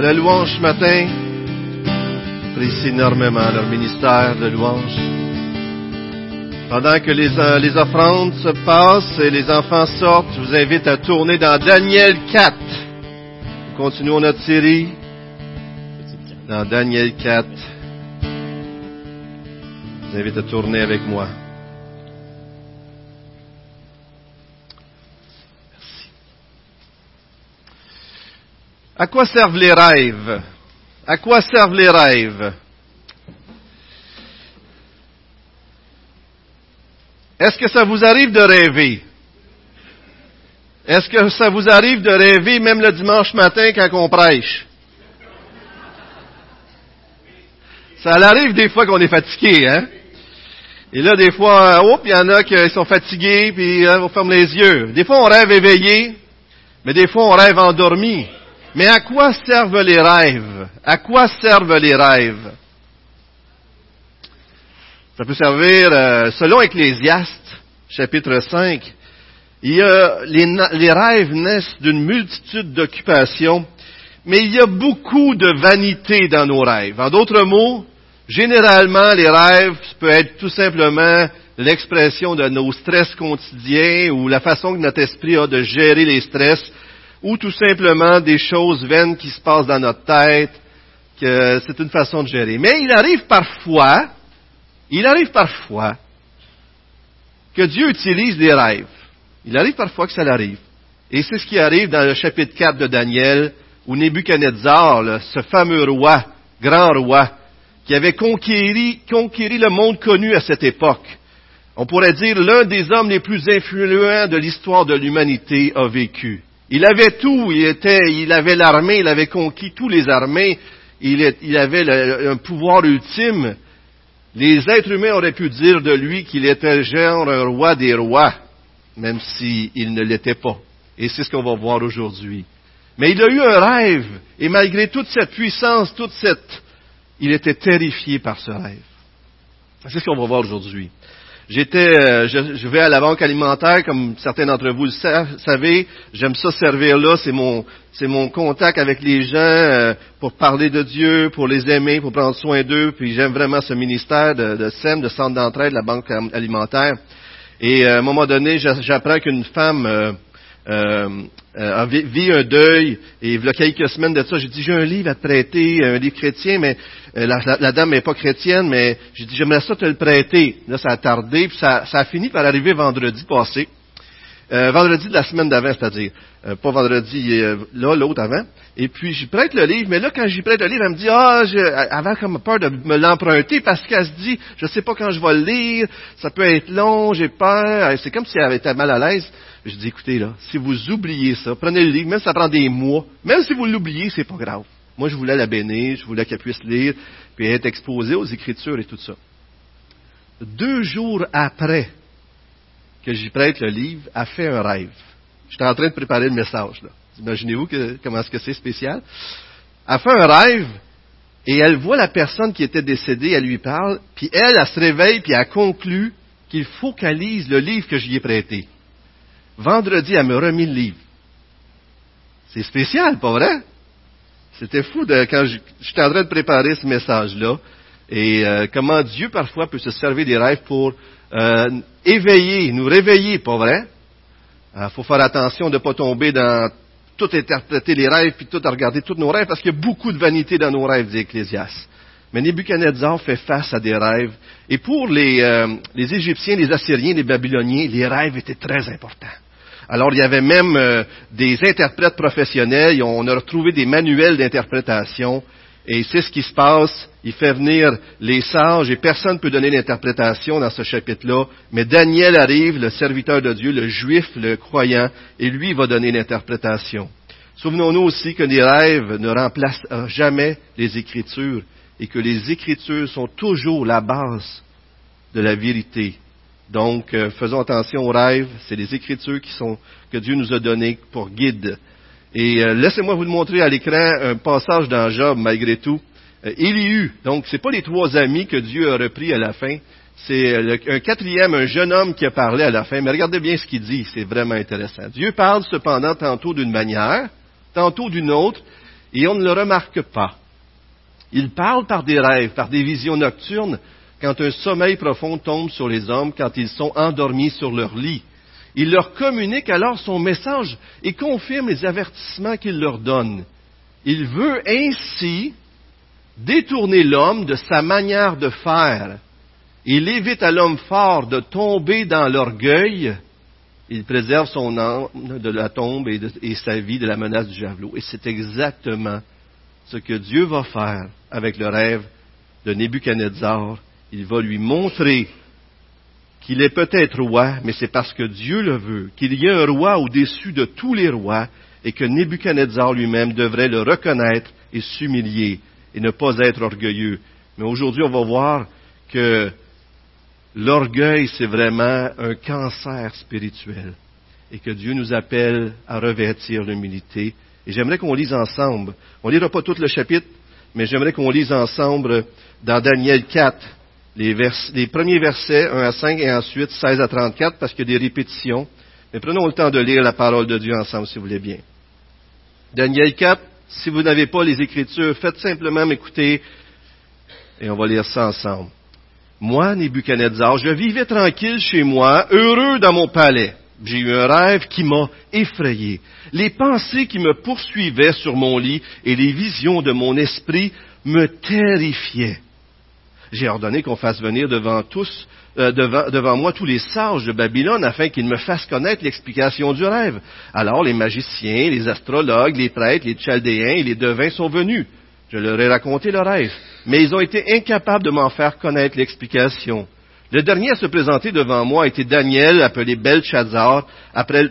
la louange ce matin. J'apprécie énormément leur ministère de louange. Pendant que les, euh, les offrandes se passent et les enfants sortent, je vous invite à tourner dans Daniel 4. Nous continuons notre série dans Daniel 4. Je vous invite à tourner avec moi. À quoi servent les rêves? À quoi servent les rêves? Est-ce que ça vous arrive de rêver? Est-ce que ça vous arrive de rêver même le dimanche matin quand on prêche? Ça arrive des fois qu'on est fatigué, hein? Et là, des fois, oh, il y en a qui sont fatigués, puis hein, on ferme les yeux. Des fois, on rêve éveillé, mais des fois, on rêve endormi. Mais à quoi servent les rêves? À quoi servent les rêves? Ça peut servir, euh, selon Ecclésiaste, chapitre 5, il y a, les, les rêves naissent d'une multitude d'occupations, mais il y a beaucoup de vanité dans nos rêves. En d'autres mots, généralement, les rêves peuvent être tout simplement l'expression de nos stress quotidiens ou la façon que notre esprit a de gérer les stress ou tout simplement des choses vaines qui se passent dans notre tête, que c'est une façon de gérer. Mais il arrive parfois, il arrive parfois que Dieu utilise des rêves. Il arrive parfois que ça l'arrive. Et c'est ce qui arrive dans le chapitre 4 de Daniel, où Nebuchadnezzar, ce fameux roi, grand roi, qui avait conquéri, conquéri le monde connu à cette époque, on pourrait dire l'un des hommes les plus influents de l'histoire de l'humanité a vécu. Il avait tout, il, était, il avait l'armée, il avait conquis tous les armées, il, avait un pouvoir ultime. Les êtres humains auraient pu dire de lui qu'il était genre un roi des rois, même s'il ne l'était pas. Et c'est ce qu'on va voir aujourd'hui. Mais il a eu un rêve, et malgré toute cette puissance, toute cette... Il était terrifié par ce rêve. C'est ce qu'on va voir aujourd'hui. J'étais, euh, je, vais à la banque alimentaire, comme certains d'entre vous le savez. J'aime ça servir là. C'est mon, c'est mon contact avec les gens euh, pour parler de Dieu, pour les aimer, pour prendre soin d'eux. Puis j'aime vraiment ce ministère de, de SEM, de centre d'entraide de la banque alimentaire. Et euh, à un moment donné, j'apprends qu'une femme euh, euh, vit un deuil, et il y a quelques semaines de ça, j'ai dit, j'ai un livre à te prêter, un livre chrétien, mais euh, la, dame n'est pas chrétienne, mais j'ai dit, j'aimerais ça te le prêter. Là, ça a tardé, puis ça, ça a fini par arriver vendredi passé. Euh, vendredi de la semaine d'avant, c'est-à-dire, euh, pas vendredi euh, là, l'autre avant. Et puis, j'y prête le livre, mais là, quand j'y prête le livre, elle me dit, ah, elle avait comme peur de me l'emprunter parce qu'elle se dit, je sais pas quand je vais le lire, ça peut être long, j'ai peur. C'est comme si elle était mal à l'aise. Je dis, écoutez, là, si vous oubliez ça, prenez le livre, même si ça prend des mois, même si vous l'oubliez, c'est pas grave. Moi, je voulais la bénir, je voulais qu'elle puisse lire, puis être exposée aux Écritures et tout ça. Deux jours après que j'y prête le livre, a fait un rêve. J'étais en train de préparer le message. Là. Imaginez-vous comment est-ce que c'est spécial. Elle fait un rêve et elle voit la personne qui était décédée, elle lui parle, puis elle, elle se réveille, puis elle conclut qu'il faut qu'elle lise le livre que j'y ai prêté. Vendredi, elle me remis le livre. C'est spécial, pas vrai? C'était fou de, quand j'étais en train de préparer ce message-là, et euh, comment Dieu parfois peut se servir des rêves pour euh, éveiller, nous réveiller, pas vrai? Il euh, faut faire attention de ne pas tomber dans tout interpréter les rêves, puis tout à regarder tous nos rêves, parce qu'il y a beaucoup de vanité dans nos rêves, dit Ecclésias. Mais Nebuchadnezzar fait face à des rêves. Et pour les, euh, les Égyptiens, les Assyriens, les Babyloniens, les rêves étaient très importants. Alors il y avait même euh, des interprètes professionnels, on a retrouvé des manuels d'interprétation et c'est ce qui se passe. Il fait venir les sages et personne ne peut donner l'interprétation dans ce chapitre-là. Mais Daniel arrive, le serviteur de Dieu, le juif, le croyant, et lui va donner l'interprétation. Souvenons-nous aussi que les rêves ne remplacent jamais les Écritures et que les Écritures sont toujours la base de la vérité. Donc, euh, faisons attention aux rêves. C'est les Écritures qui sont, que Dieu nous a données pour guide et euh, laissez-moi vous montrer à l'écran un passage dans Job, malgré tout. Euh, Élihu, donc c'est pas les trois amis que Dieu a repris à la fin, c'est euh, un quatrième, un jeune homme qui a parlé à la fin, mais regardez bien ce qu'il dit, c'est vraiment intéressant. Dieu parle cependant tantôt d'une manière, tantôt d'une autre, et on ne le remarque pas. Il parle par des rêves, par des visions nocturnes, quand un sommeil profond tombe sur les hommes, quand ils sont endormis sur leur lit. Il leur communique alors son message et confirme les avertissements qu'il leur donne. Il veut ainsi détourner l'homme de sa manière de faire. Il évite à l'homme fort de tomber dans l'orgueil. Il préserve son âme de la tombe et, et, sa vie de la menace du javelot. Et c'est exactement ce que Dieu va faire avec le rêve de Nebuchadnezzar. Il va lui montrer qu'il est peut-être roi, mais c'est parce que Dieu le veut, qu'il y a un roi au-dessus de tous les rois, et que Nebuchadnezzar lui-même devrait le reconnaître et s'humilier et ne pas être orgueilleux. Mais aujourd'hui, on va voir que l'orgueil, c'est vraiment un cancer spirituel et que Dieu nous appelle à revêtir l'humilité. Et j'aimerais qu'on lise ensemble. On ne lira pas tout le chapitre, mais j'aimerais qu'on lise ensemble dans Daniel 4, les, les, premiers versets 1 à 5 et ensuite 16 à 34 parce qu'il y a des répétitions. Mais prenons le temps de lire la parole de Dieu ensemble, si vous voulez bien. Daniel 4, si vous n'avez pas les Écritures, faites simplement m'écouter et on va lire ça ensemble. Moi, Nebuchadnezzar, je vivais tranquille chez moi, heureux dans mon palais. J'ai eu un rêve qui m'a effrayé. Les pensées qui me poursuivaient sur mon lit et les visions de mon esprit me terrifiaient. J'ai ordonné qu'on fasse venir devant tous, euh, devant, devant, moi tous les sages de Babylone afin qu'ils me fassent connaître l'explication du rêve. Alors les magiciens, les astrologues, les prêtres, les chaldéens et les devins sont venus. Je leur ai raconté le rêve, mais ils ont été incapables de m'en faire connaître l'explication. Le dernier à se présenter devant moi était Daniel, appelé Belshazzar,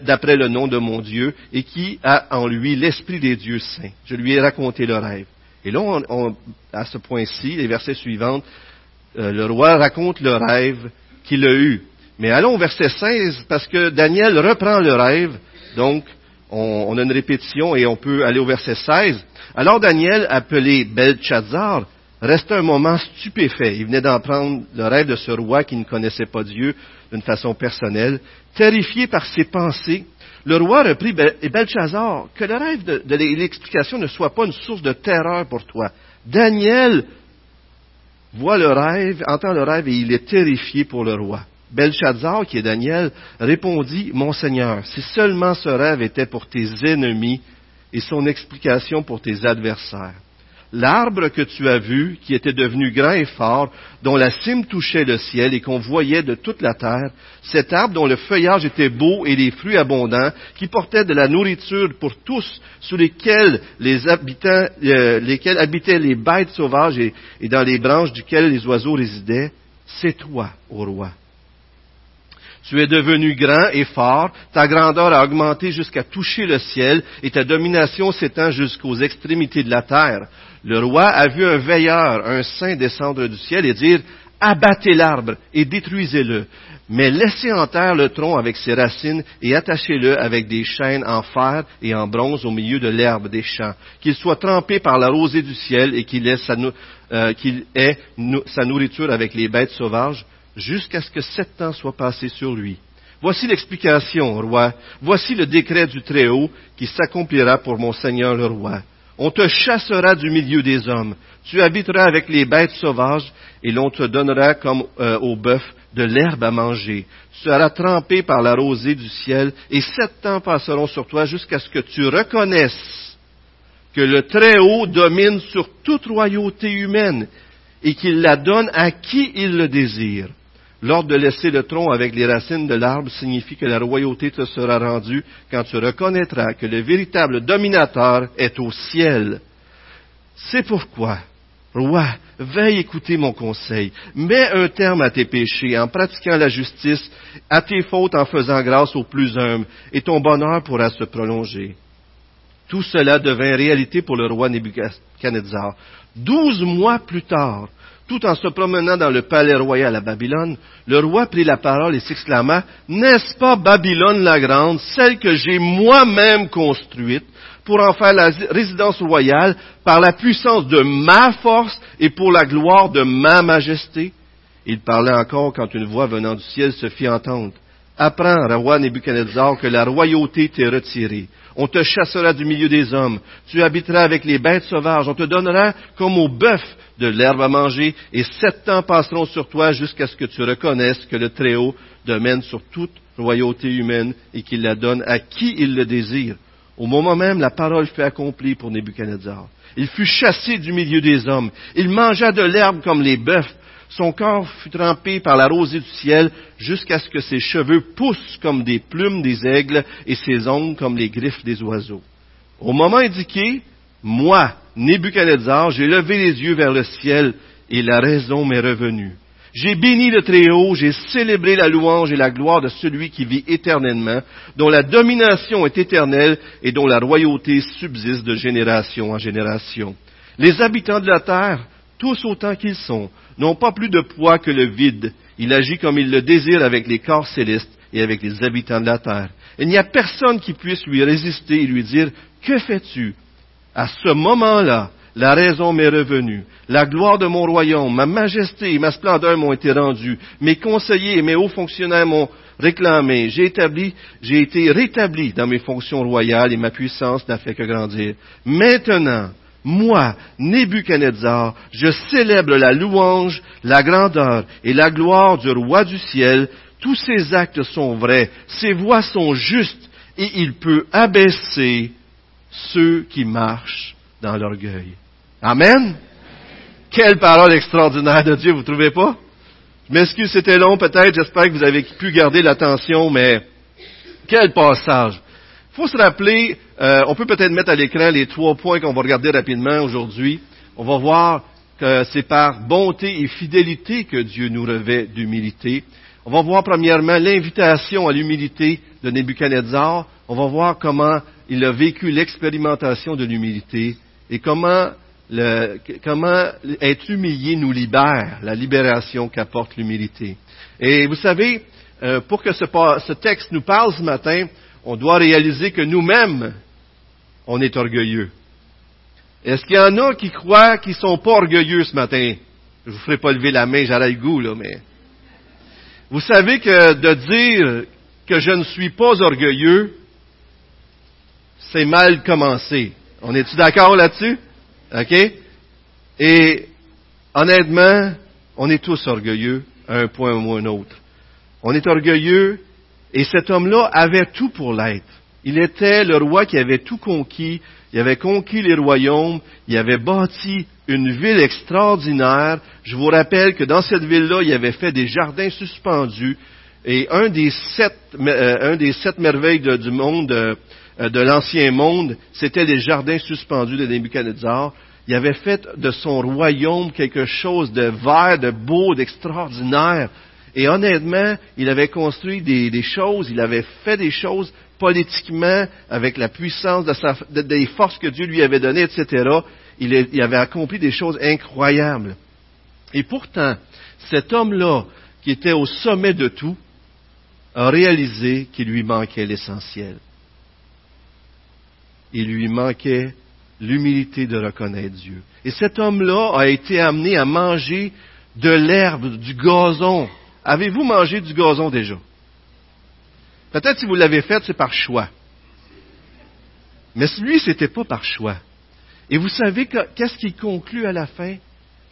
d'après le nom de mon Dieu, et qui a en lui l'esprit des dieux saints. Je lui ai raconté le rêve. Et là, on, à ce point-ci, les versets suivants, le roi raconte le rêve qu'il a eu. Mais allons au verset 16, parce que Daniel reprend le rêve, donc on, a une répétition et on peut aller au verset 16. Alors Daniel, appelé Belshazzar, resta un moment stupéfait. Il venait d'apprendre le rêve de ce roi qui ne connaissait pas Dieu d'une façon personnelle. Terrifié par ses pensées, le roi reprit Belshazzar, que le rêve de l'explication ne soit pas une source de terreur pour toi. Daniel voit le rêve, entend le rêve et il est terrifié pour le roi. Belshazzar, qui est Daniel, répondit, Mon Seigneur, si seulement ce rêve était pour tes ennemis et son explication pour tes adversaires. L'arbre que tu as vu, qui était devenu grand et fort, dont la cime touchait le ciel et qu'on voyait de toute la terre, cet arbre dont le feuillage était beau et les fruits abondants, qui portait de la nourriture pour tous, sous lesquels les habitants, euh, lesquels habitaient les bêtes sauvages et, et dans les branches duquel les oiseaux résidaient, c'est toi, ô roi. Tu es devenu grand et fort, ta grandeur a augmenté jusqu'à toucher le ciel, et ta domination s'étend jusqu'aux extrémités de la terre. Le roi a vu un veilleur, un saint descendre du ciel et dire, abattez l'arbre et détruisez-le, mais laissez en terre le tronc avec ses racines et attachez-le avec des chaînes en fer et en bronze au milieu de l'herbe des champs, qu'il soit trempé par la rosée du ciel et qu'il ait, sa, euh, nourriture avec les bêtes sauvages jusqu'à ce que sept ans soient passés sur lui. Voici l'explication, roi. Voici le décret du Très-Haut qui s'accomplira pour mon Seigneur le roi. On te chassera du milieu des hommes. Tu habiteras avec les bêtes sauvages et l'on te donnera comme euh, au bœuf de l'herbe à manger. Tu seras trempé par la rosée du ciel et sept ans passeront sur toi jusqu'à ce que tu reconnaisses que le Très-Haut domine sur toute royauté humaine et qu'il la donne à qui il le désire. L'ordre de laisser le tronc avec les racines de l'arbre signifie que la royauté te sera rendue quand tu reconnaîtras que le véritable dominateur est au ciel. C'est pourquoi, roi, veille écouter mon conseil. Mets un terme à tes péchés en pratiquant la justice, à tes fautes en faisant grâce aux plus humbles, et ton bonheur pourra se prolonger. Tout cela devint réalité pour le roi Nebuchadnezzar. Douze mois plus tard, tout en se promenant dans le palais royal à Babylone, le roi prit la parole et s'exclama, N'est-ce pas Babylone la grande, celle que j'ai moi-même construite pour en faire la résidence royale par la puissance de ma force et pour la gloire de ma majesté? Il parlait encore quand une voix venant du ciel se fit entendre. Apprends, roi Nebuchadnezzar, que la royauté t'est retirée. On te chassera du milieu des hommes. Tu habiteras avec les bêtes sauvages. On te donnera comme au bœuf de l'herbe à manger, et sept ans passeront sur toi jusqu'à ce que tu reconnaisses que le Très-Haut domine sur toute royauté humaine et qu'il la donne à qui il le désire. Au moment même, la parole fut accomplie pour Nebuchadnezzar. Il fut chassé du milieu des hommes. Il mangea de l'herbe comme les bœufs. Son corps fut trempé par la rosée du ciel jusqu'à ce que ses cheveux poussent comme des plumes des aigles et ses ongles comme les griffes des oiseaux. Au moment indiqué, moi, Nebuchadnezzar, j'ai levé les yeux vers le ciel et la raison m'est revenue. J'ai béni le Très-Haut, j'ai célébré la louange et la gloire de celui qui vit éternellement, dont la domination est éternelle et dont la royauté subsiste de génération en génération. Les habitants de la terre, tous autant qu'ils sont, n'ont pas plus de poids que le vide. Il agit comme il le désire avec les corps célestes et avec les habitants de la terre. Il n'y a personne qui puisse lui résister et lui dire, que fais-tu? À ce moment-là, la raison m'est revenue. La gloire de mon royaume, ma majesté et ma splendeur m'ont été rendues. Mes conseillers et mes hauts fonctionnaires m'ont réclamé. J'ai j'ai été rétabli dans mes fonctions royales et ma puissance n'a fait que grandir. Maintenant, moi, Nebuchadnezzar, je célèbre la louange, la grandeur et la gloire du roi du ciel. Tous ses actes sont vrais, ses voix sont justes et il peut abaisser ceux qui marchent dans l'orgueil. Amen. Quelle parole extraordinaire de Dieu, vous trouvez pas? Je m'excuse, c'était long peut-être, j'espère que vous avez pu garder l'attention, mais quel passage. Faut se rappeler, euh, on peut peut-être mettre à l'écran les trois points qu'on va regarder rapidement aujourd'hui. On va voir que c'est par bonté et fidélité que Dieu nous revêt d'humilité. On va voir premièrement l'invitation à l'humilité de Nebuchadnezzar. On va voir comment il a vécu l'expérimentation de l'humilité et comment le, comment être humilié nous libère, la libération qu'apporte l'humilité. Et vous savez, euh, pour que ce, ce, texte nous parle ce matin, on doit réaliser que nous-mêmes, on est orgueilleux. Est-ce qu'il y en a qui croient qu'ils sont pas orgueilleux ce matin? Je vous ferai pas lever la main, j'aurai le goût, là, mais. Vous savez que de dire que je ne suis pas orgueilleux, c'est mal commencé. On est-tu d'accord là-dessus? OK? Et honnêtement, on est tous orgueilleux à un point ou à un autre. On est orgueilleux et cet homme-là avait tout pour l'être. Il était le roi qui avait tout conquis, il avait conquis les royaumes, il avait bâti une ville extraordinaire. Je vous rappelle que dans cette ville-là, il avait fait des jardins suspendus. Et un des sept, euh, un des sept merveilles du monde, euh, de l'ancien monde, c'était les jardins suspendus de Nebuchadnezzar. Il avait fait de son royaume quelque chose de vert, de beau, d'extraordinaire. Et honnêtement, il avait construit des, choses, il avait fait des choses politiquement avec la puissance des forces que Dieu lui avait données, etc. Il, avait accompli des choses incroyables. Et pourtant, cet homme-là, qui était au sommet de tout, a réalisé qu'il lui manquait l'essentiel il lui manquait l'humilité de reconnaître Dieu. Et cet homme-là a été amené à manger de l'herbe, du gazon. Avez-vous mangé du gazon déjà? Peut-être si vous l'avez fait, c'est par choix. Mais lui, c'était pas par choix. Et vous savez qu'est-ce qu'il conclut à la fin?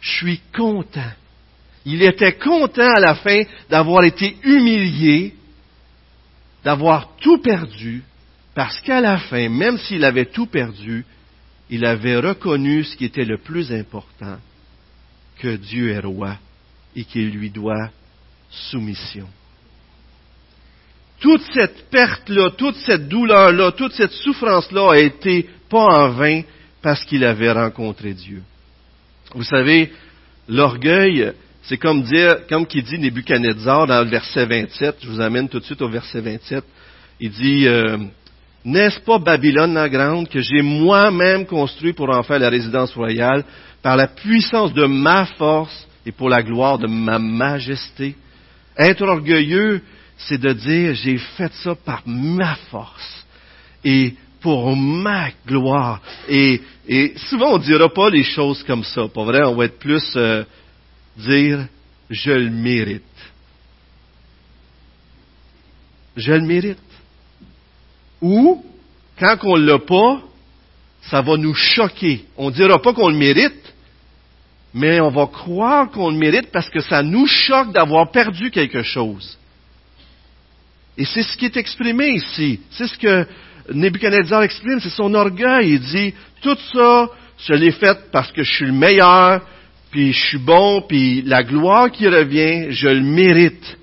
Je suis content. Il était content à la fin d'avoir été humilié, d'avoir tout perdu, parce qu'à la fin, même s'il avait tout perdu, il avait reconnu ce qui était le plus important, que Dieu est roi et qu'il lui doit soumission. Toute cette perte-là, toute cette douleur-là, toute cette souffrance-là a été pas en vain parce qu'il avait rencontré Dieu. Vous savez, l'orgueil, c'est comme dire, comme qui dit Nebuchadnezzar dans le verset 27, je vous amène tout de suite au verset 27, il dit, euh, n'est-ce pas Babylone la grande que j'ai moi-même construit pour en faire la résidence royale par la puissance de ma force et pour la gloire de ma majesté? Être orgueilleux, c'est de dire j'ai fait ça par ma force et pour ma gloire. Et, souvent on ne dira pas les choses comme ça, pas vrai? On va être plus euh, dire je le mérite. Je le mérite. Ou quand on l'a pas, ça va nous choquer. On dira pas qu'on le mérite, mais on va croire qu'on le mérite parce que ça nous choque d'avoir perdu quelque chose. Et c'est ce qui est exprimé ici. C'est ce que Nebuchadnezzar exprime, c'est son orgueil. Il dit, tout ça, je l'ai fait parce que je suis le meilleur, puis je suis bon, puis la gloire qui revient, je le mérite.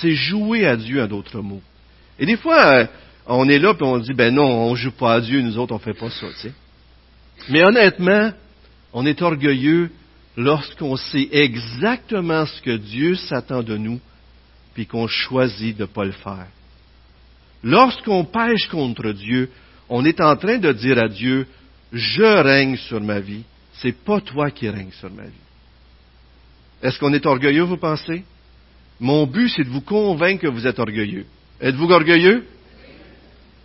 C'est jouer à Dieu, en d'autres mots. Et des fois, euh, on est là, puis on dit, ben non, on joue pas à Dieu, nous autres, on fait pas ça. Mais honnêtement, on est orgueilleux lorsqu'on sait exactement ce que Dieu s'attend de nous, puis qu'on choisit de ne pas le faire. Lorsqu'on pêche contre Dieu, on est en train de dire à Dieu, je règne sur ma vie, c'est pas toi qui règne sur ma vie. Est-ce qu'on est orgueilleux, vous pensez? Mon but, c'est de vous convaincre que vous êtes orgueilleux. Êtes-vous orgueilleux?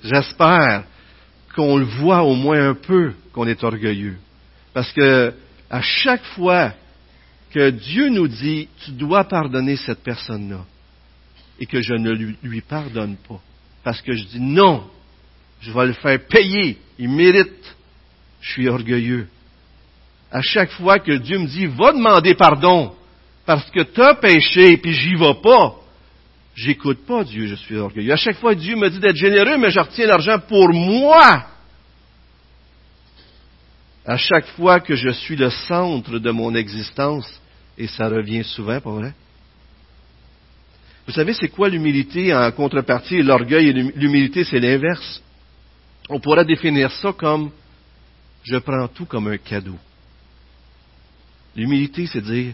J'espère qu'on le voit au moins un peu qu'on est orgueilleux. Parce que à chaque fois que Dieu nous dit, tu dois pardonner cette personne-là, et que je ne lui, pardonne pas, parce que je dis non, je vais le faire payer, il mérite, je suis orgueilleux. À chaque fois que Dieu me dit, va demander pardon, parce que tu as péché, puis j'y vais pas, j'écoute pas Dieu, je suis orgueilleux. À chaque fois, Dieu me dit d'être généreux, mais je retiens l'argent pour moi. À chaque fois que je suis le centre de mon existence, et ça revient souvent, pas vrai? Vous savez, c'est quoi l'humilité en contrepartie l'orgueil et l'humilité, c'est l'inverse. On pourrait définir ça comme je prends tout comme un cadeau. L'humilité, c'est dire,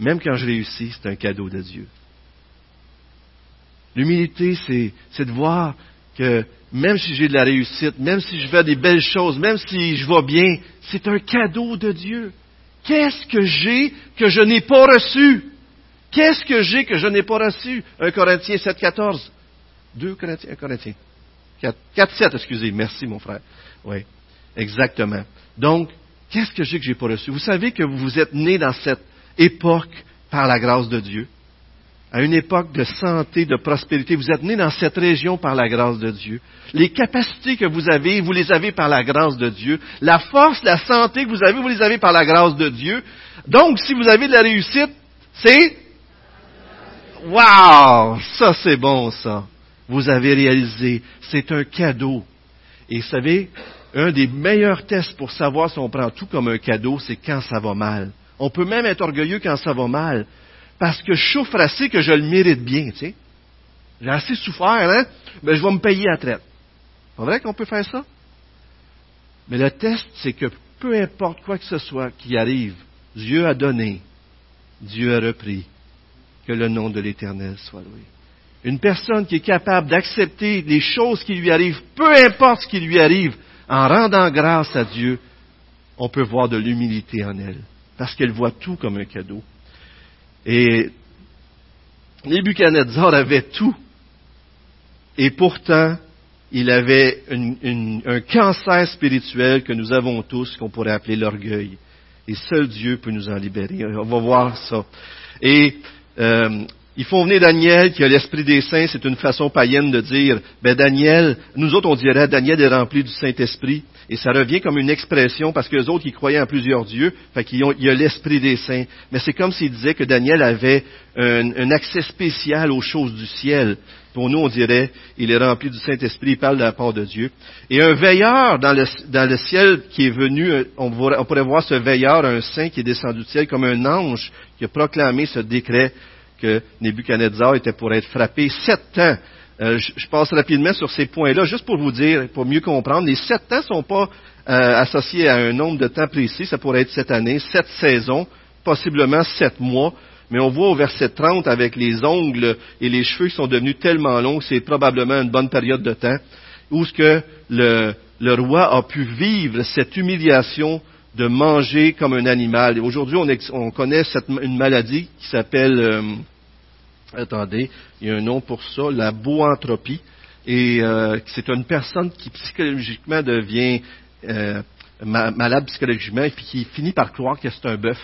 même quand je réussis, c'est un cadeau de Dieu. L'humilité, c'est de voir que même si j'ai de la réussite, même si je fais des belles choses, même si je vais bien, c'est un cadeau de Dieu. Qu'est-ce que j'ai que je n'ai pas reçu? Qu'est-ce que j'ai que je n'ai pas reçu? 1 Corinthiens 7, 14. 2 Corinthiens, 1 Corinthiens. 4, 4 7, excusez, merci mon frère. Oui, exactement. Donc, qu'est-ce que j'ai que je n'ai pas reçu? Vous savez que vous êtes né dans cette époque par la grâce de Dieu à une époque de santé, de prospérité. Vous êtes né dans cette région par la grâce de Dieu. Les capacités que vous avez, vous les avez par la grâce de Dieu. La force, la santé que vous avez, vous les avez par la grâce de Dieu. Donc, si vous avez de la réussite, c'est... Wow! Ça, c'est bon, ça. Vous avez réalisé. C'est un cadeau. Et savez, un des meilleurs tests pour savoir si on prend tout comme un cadeau, c'est quand ça va mal. On peut même être orgueilleux quand ça va mal parce que je souffre assez que je le mérite bien, tu sais. J'ai assez souffert, hein? Ben, je vais me payer à traite. C'est vrai qu'on peut faire ça? Mais le test, c'est que peu importe quoi que ce soit qui arrive, Dieu a donné, Dieu a repris. Que le nom de l'Éternel soit loué. Une personne qui est capable d'accepter les choses qui lui arrivent, peu importe ce qui lui arrive, en rendant grâce à Dieu, on peut voir de l'humilité en elle, parce qu'elle voit tout comme un cadeau. Et Nebuchadnezzar avait tout. Et pourtant, il avait un cancer spirituel que nous avons tous, qu'on pourrait appeler l'orgueil. Et seul Dieu peut nous en libérer. On va voir ça. Et euh, il faut venir Daniel qui a l'esprit des saints. C'est une façon païenne de dire, ben Daniel, nous autres on dirait Daniel est rempli du Saint-Esprit. Et ça revient comme une expression parce que les autres, ils croyaient en plusieurs dieux, fait qu'il y a l'esprit des saints. Mais c'est comme s'il disait que Daniel avait un, accès spécial aux choses du ciel. Pour nous, on dirait, il est rempli du Saint-Esprit, il parle de la part de Dieu. Et un veilleur dans le, ciel qui est venu, on, pourrait voir ce veilleur, un saint qui est descendu du ciel comme un ange qui a proclamé ce décret que Nebuchadnezzar était pour être frappé sept ans euh, je, passe rapidement sur ces points-là, juste pour vous dire, pour mieux comprendre. Les sept temps ne sont pas euh, associés à un nombre de temps précis. Ça pourrait être cette année, sept saisons, possiblement sept mois. Mais on voit au verset 30 avec les ongles et les cheveux qui sont devenus tellement longs, c'est probablement une bonne période de temps où ce que le, roi a pu vivre cette humiliation de manger comme un animal. Aujourd'hui, on, connaît une maladie qui s'appelle euh, attendez, il y a un nom pour ça, la boantropie. Et euh, c'est une personne qui psychologiquement devient euh, malade psychologiquement et qui finit par croire que c'est un bœuf.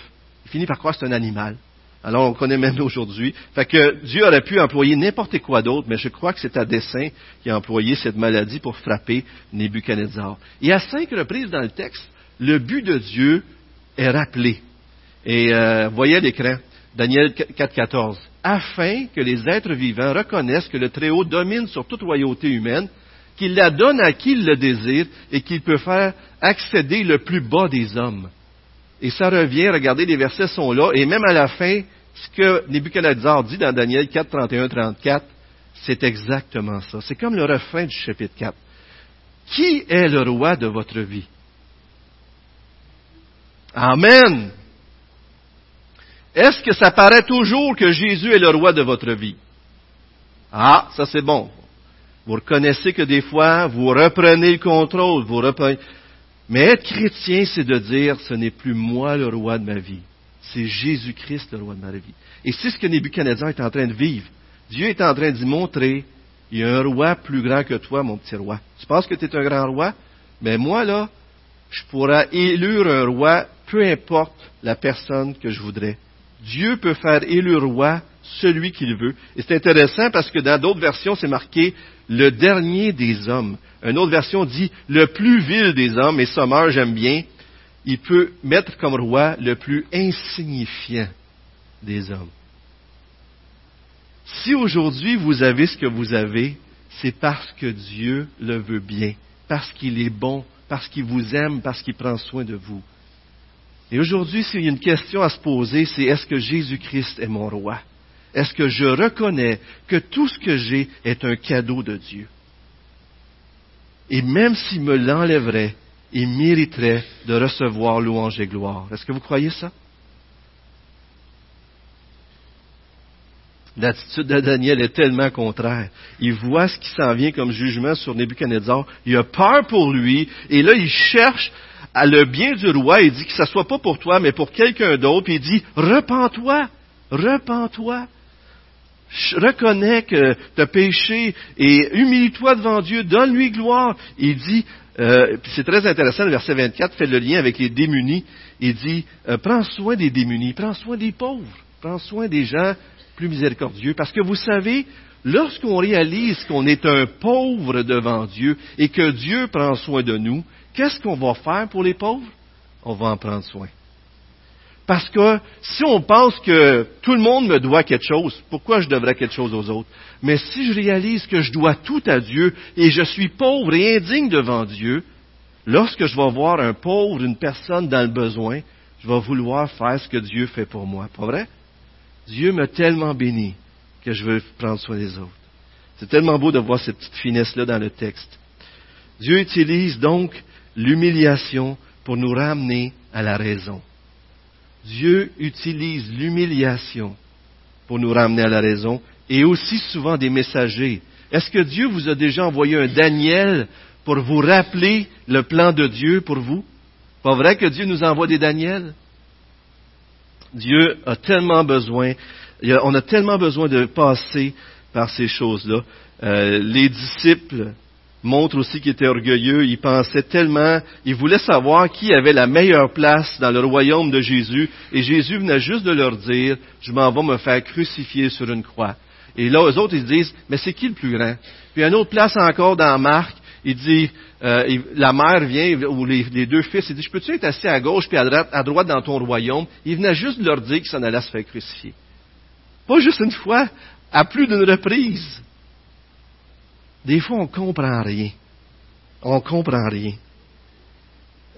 Il finit par croire que c'est un animal. Alors on connaît même aujourd'hui. Fait que Dieu aurait pu employer n'importe quoi d'autre, mais je crois que c'est à dessein qu'il a employé cette maladie pour frapper Nebuchadnezzar. Et à cinq reprises dans le texte, le but de Dieu est rappelé. Et euh, voyez l'écran, Daniel 4.14, afin que les êtres vivants reconnaissent que le Très-Haut domine sur toute royauté humaine, qu'il la donne à qui il le désire et qu'il peut faire accéder le plus bas des hommes. Et ça revient, regardez, les versets sont là, et même à la fin, ce que Nebuchadnezzar dit dans Daniel 4, 31, 34, c'est exactement ça. C'est comme le refrain du chapitre 4. Qui est le roi de votre vie? Amen. Est-ce que ça paraît toujours que Jésus est le roi de votre vie? Ah, ça c'est bon. Vous reconnaissez que des fois, vous reprenez le contrôle, vous reprenez... Mais être chrétien, c'est de dire, ce n'est plus moi le roi de ma vie, c'est Jésus-Christ le roi de ma vie. Et c'est ce que Nebuchadnezzar est en train de vivre. Dieu est en train d'y montrer, il y a un roi plus grand que toi, mon petit roi. Tu penses que tu es un grand roi? Mais moi, là, je pourrais élire un roi, peu importe la personne que je voudrais. Dieu peut faire élire roi celui qu'il veut. Et c'est intéressant parce que dans d'autres versions, c'est marqué le dernier des hommes. Une autre version dit le plus vil des hommes, et Sommer, j'aime bien, il peut mettre comme roi le plus insignifiant des hommes. Si aujourd'hui vous avez ce que vous avez, c'est parce que Dieu le veut bien, parce qu'il est bon, parce qu'il vous aime, parce qu'il prend soin de vous. Et aujourd'hui, s'il y a une question à se poser, c'est est-ce que Jésus-Christ est mon roi? Est-ce que je reconnais que tout ce que j'ai est un cadeau de Dieu? Et même s'il me l'enlèverait, il mériterait de recevoir louange et gloire. Est-ce que vous croyez ça? L'attitude de Daniel est tellement contraire. Il voit ce qui s'en vient comme jugement sur Nebuchadnezzar. Il a peur pour lui. Et là, il cherche à le bien du roi. Il dit que ce soit pas pour toi, mais pour quelqu'un d'autre. Il dit, repens-toi, repens-toi reconnais que tu as péché et humilie-toi devant Dieu, donne-lui gloire. Il dit, euh, c'est très intéressant, le verset 24 fait le lien avec les démunis. Il dit, euh, prends soin des démunis, prends soin des pauvres, prends soin des gens plus miséricordieux. Parce que vous savez, lorsqu'on réalise qu'on est un pauvre devant Dieu et que Dieu prend soin de nous, qu'est-ce qu'on va faire pour les pauvres? On va en prendre soin. Parce que si on pense que tout le monde me doit quelque chose, pourquoi je devrais quelque chose aux autres? Mais si je réalise que je dois tout à Dieu et je suis pauvre et indigne devant Dieu, lorsque je vais voir un pauvre, une personne dans le besoin, je vais vouloir faire ce que Dieu fait pour moi. Pas vrai? Dieu m'a tellement béni que je veux prendre soin des autres. C'est tellement beau de voir cette petite finesse-là dans le texte. Dieu utilise donc l'humiliation pour nous ramener à la raison. Dieu utilise l'humiliation pour nous ramener à la raison et aussi souvent des messagers. Est-ce que Dieu vous a déjà envoyé un Daniel pour vous rappeler le plan de Dieu pour vous? Pas vrai que Dieu nous envoie des Daniels? Dieu a tellement besoin, on a tellement besoin de passer par ces choses-là. Euh, les disciples montre aussi qu'il était orgueilleux. Il pensait tellement, il voulait savoir qui avait la meilleure place dans le royaume de Jésus. Et Jésus venait juste de leur dire, je m'en vais me faire crucifier sur une croix. Et là, eux autres, ils disent, mais c'est qui le plus grand? Puis une autre place encore dans Marc, il dit, euh, la mère vient, ou les, deux fils, il dit, je peux-tu être assis à gauche puis à droite, à droite dans ton royaume? Il venait juste de leur dire qu'il s'en allait se faire crucifier. Pas juste une fois, à plus d'une reprise. Des fois, on ne comprend rien. On ne comprend rien.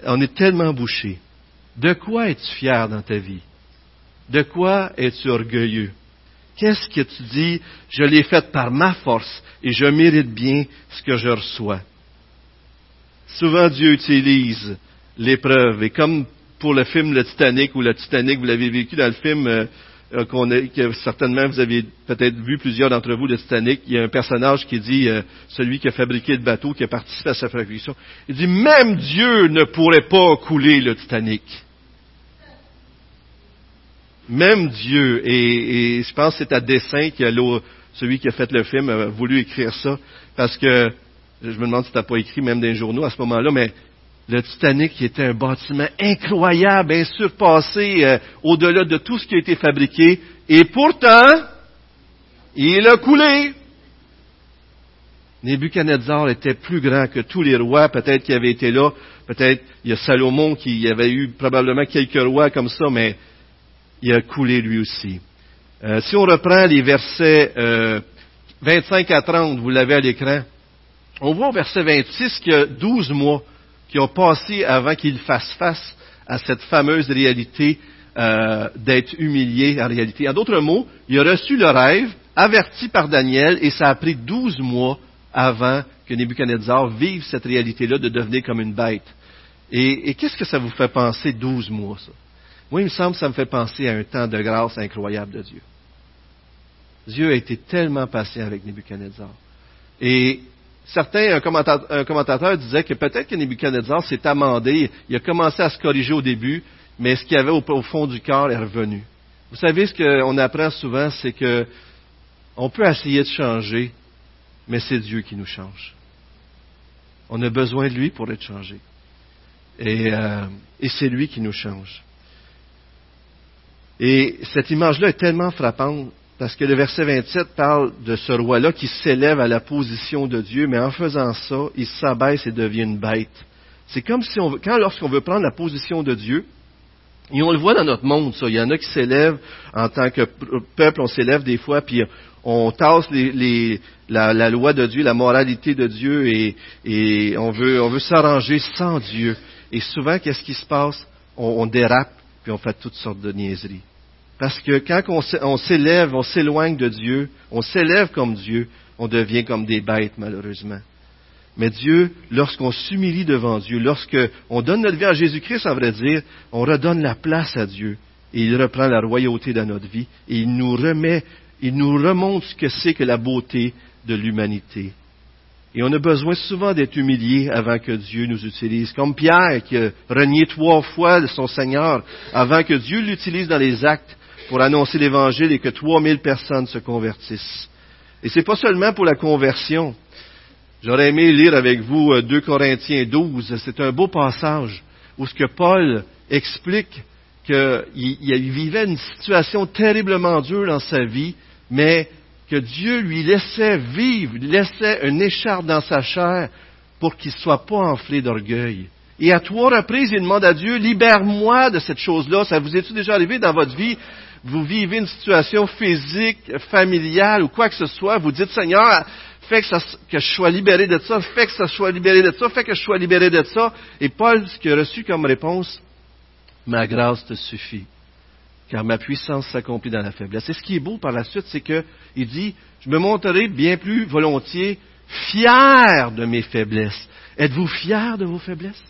On est tellement bouché. De quoi es-tu fier dans ta vie? De quoi es-tu orgueilleux? Qu'est-ce que tu dis? Je l'ai fait par ma force et je mérite bien ce que je reçois. Souvent, Dieu utilise l'épreuve. Et comme pour le film Le Titanic, ou le Titanic, vous l'avez vécu dans le film, euh, que certainement vous avez peut-être vu plusieurs d'entre vous de Titanic, il y a un personnage qui dit, euh, celui qui a fabriqué le bateau, qui a participé à sa fabrication, il dit, même Dieu ne pourrait pas couler le Titanic. Même Dieu, et, et je pense que c'est à dessein que celui qui a fait le film a voulu écrire ça, parce que, je me demande si tu n'as pas écrit même les journaux à ce moment-là, mais le Titanic qui était un bâtiment incroyable, insurpassé euh, au-delà de tout ce qui a été fabriqué. Et pourtant, il a coulé. Nebuchadnezzar était plus grand que tous les rois, peut-être qui avaient été là, peut-être il y a Salomon qui avait eu probablement quelques rois comme ça, mais il a coulé lui aussi. Euh, si on reprend les versets 25 euh, à 30, vous l'avez à l'écran, on voit au verset 26 qu'il y a 12 mois qui ont passé avant qu'il fasse face à cette fameuse réalité euh, d'être humilié en réalité. En d'autres mots, il a reçu le rêve, averti par Daniel, et ça a pris 12 mois avant que Nebuchadnezzar vive cette réalité-là de devenir comme une bête. Et, et qu'est-ce que ça vous fait penser 12 mois, ça? Moi, il me semble que ça me fait penser à un temps de grâce incroyable de Dieu. Dieu a été tellement patient avec Nebuchadnezzar. Et certains, un commentateur, disait que peut-être que Nebuchadnezzar s'est amendé, il a commencé à se corriger au début, mais ce qu'il y avait au, fond du cœur est revenu. Vous savez, ce qu'on apprend souvent, c'est que on peut essayer de changer, mais c'est Dieu qui nous change. On a besoin de lui pour être changé. Et, euh, et c'est lui qui nous change. Et cette image-là est tellement frappante parce que le verset 27 parle de ce roi-là qui s'élève à la position de Dieu, mais en faisant ça, il s'abaisse et devient une bête. C'est comme si on veut, quand lorsqu'on veut prendre la position de Dieu, et on le voit dans notre monde, ça. Il y en a qui s'élèvent en tant que peuple, on s'élève des fois, puis on tasse la, loi de Dieu, la moralité de Dieu, et, on veut, on veut s'arranger sans Dieu. Et souvent, qu'est-ce qui se passe? On, dérape, puis on fait toutes sortes de niaiseries. Parce que quand on s'élève, on s'éloigne de Dieu, on s'élève comme Dieu, on devient comme des bêtes, malheureusement. Mais Dieu, lorsqu'on s'humilie devant Dieu, lorsqu'on donne notre vie à Jésus-Christ, à vrai dire, on redonne la place à Dieu et il reprend la royauté dans notre vie et il nous remet, il nous remonte ce que c'est que la beauté de l'humanité. Et on a besoin souvent d'être humilié avant que Dieu nous utilise. Comme Pierre qui a renié trois fois son Seigneur avant que Dieu l'utilise dans les actes pour annoncer l'Évangile et que trois mille personnes se convertissent. Et c'est pas seulement pour la conversion. J'aurais aimé lire avec vous 2 euh, Corinthiens 12. C'est un beau passage où ce que Paul explique qu'il vivait une situation terriblement dure dans sa vie, mais que Dieu lui laissait vivre, laissait une écharpe dans sa chair pour qu'il ne soit pas enflé d'orgueil. Et à trois reprises, il demande à Dieu, libère-moi de cette chose-là. Ça vous est-il déjà arrivé dans votre vie? Vous vivez une situation physique, familiale ou quoi que ce soit. Vous dites, Seigneur, fais que, je sois libéré de ça, fais que ça soit libéré de ça, fais que je sois libéré de ça. Et Paul, ce qu'il a reçu comme réponse, ma grâce te suffit, car ma puissance s'accomplit dans la faiblesse. Et ce qui est beau par la suite, c'est qu'il dit, je me montrerai bien plus volontiers fier de mes faiblesses. Êtes-vous fier de vos faiblesses?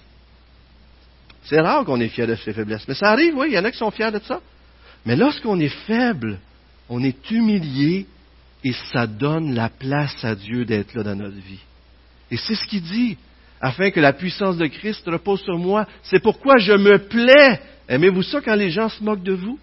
C'est rare qu'on est fier de ses faiblesses, mais ça arrive, oui, il y en a qui sont fiers de ça. Mais lorsqu'on est faible, on est humilié et ça donne la place à Dieu d'être là dans notre vie. Et c'est ce qu'il dit, afin que la puissance de Christ repose sur moi. C'est pourquoi je me plais. Aimez-vous ça quand les gens se moquent de vous?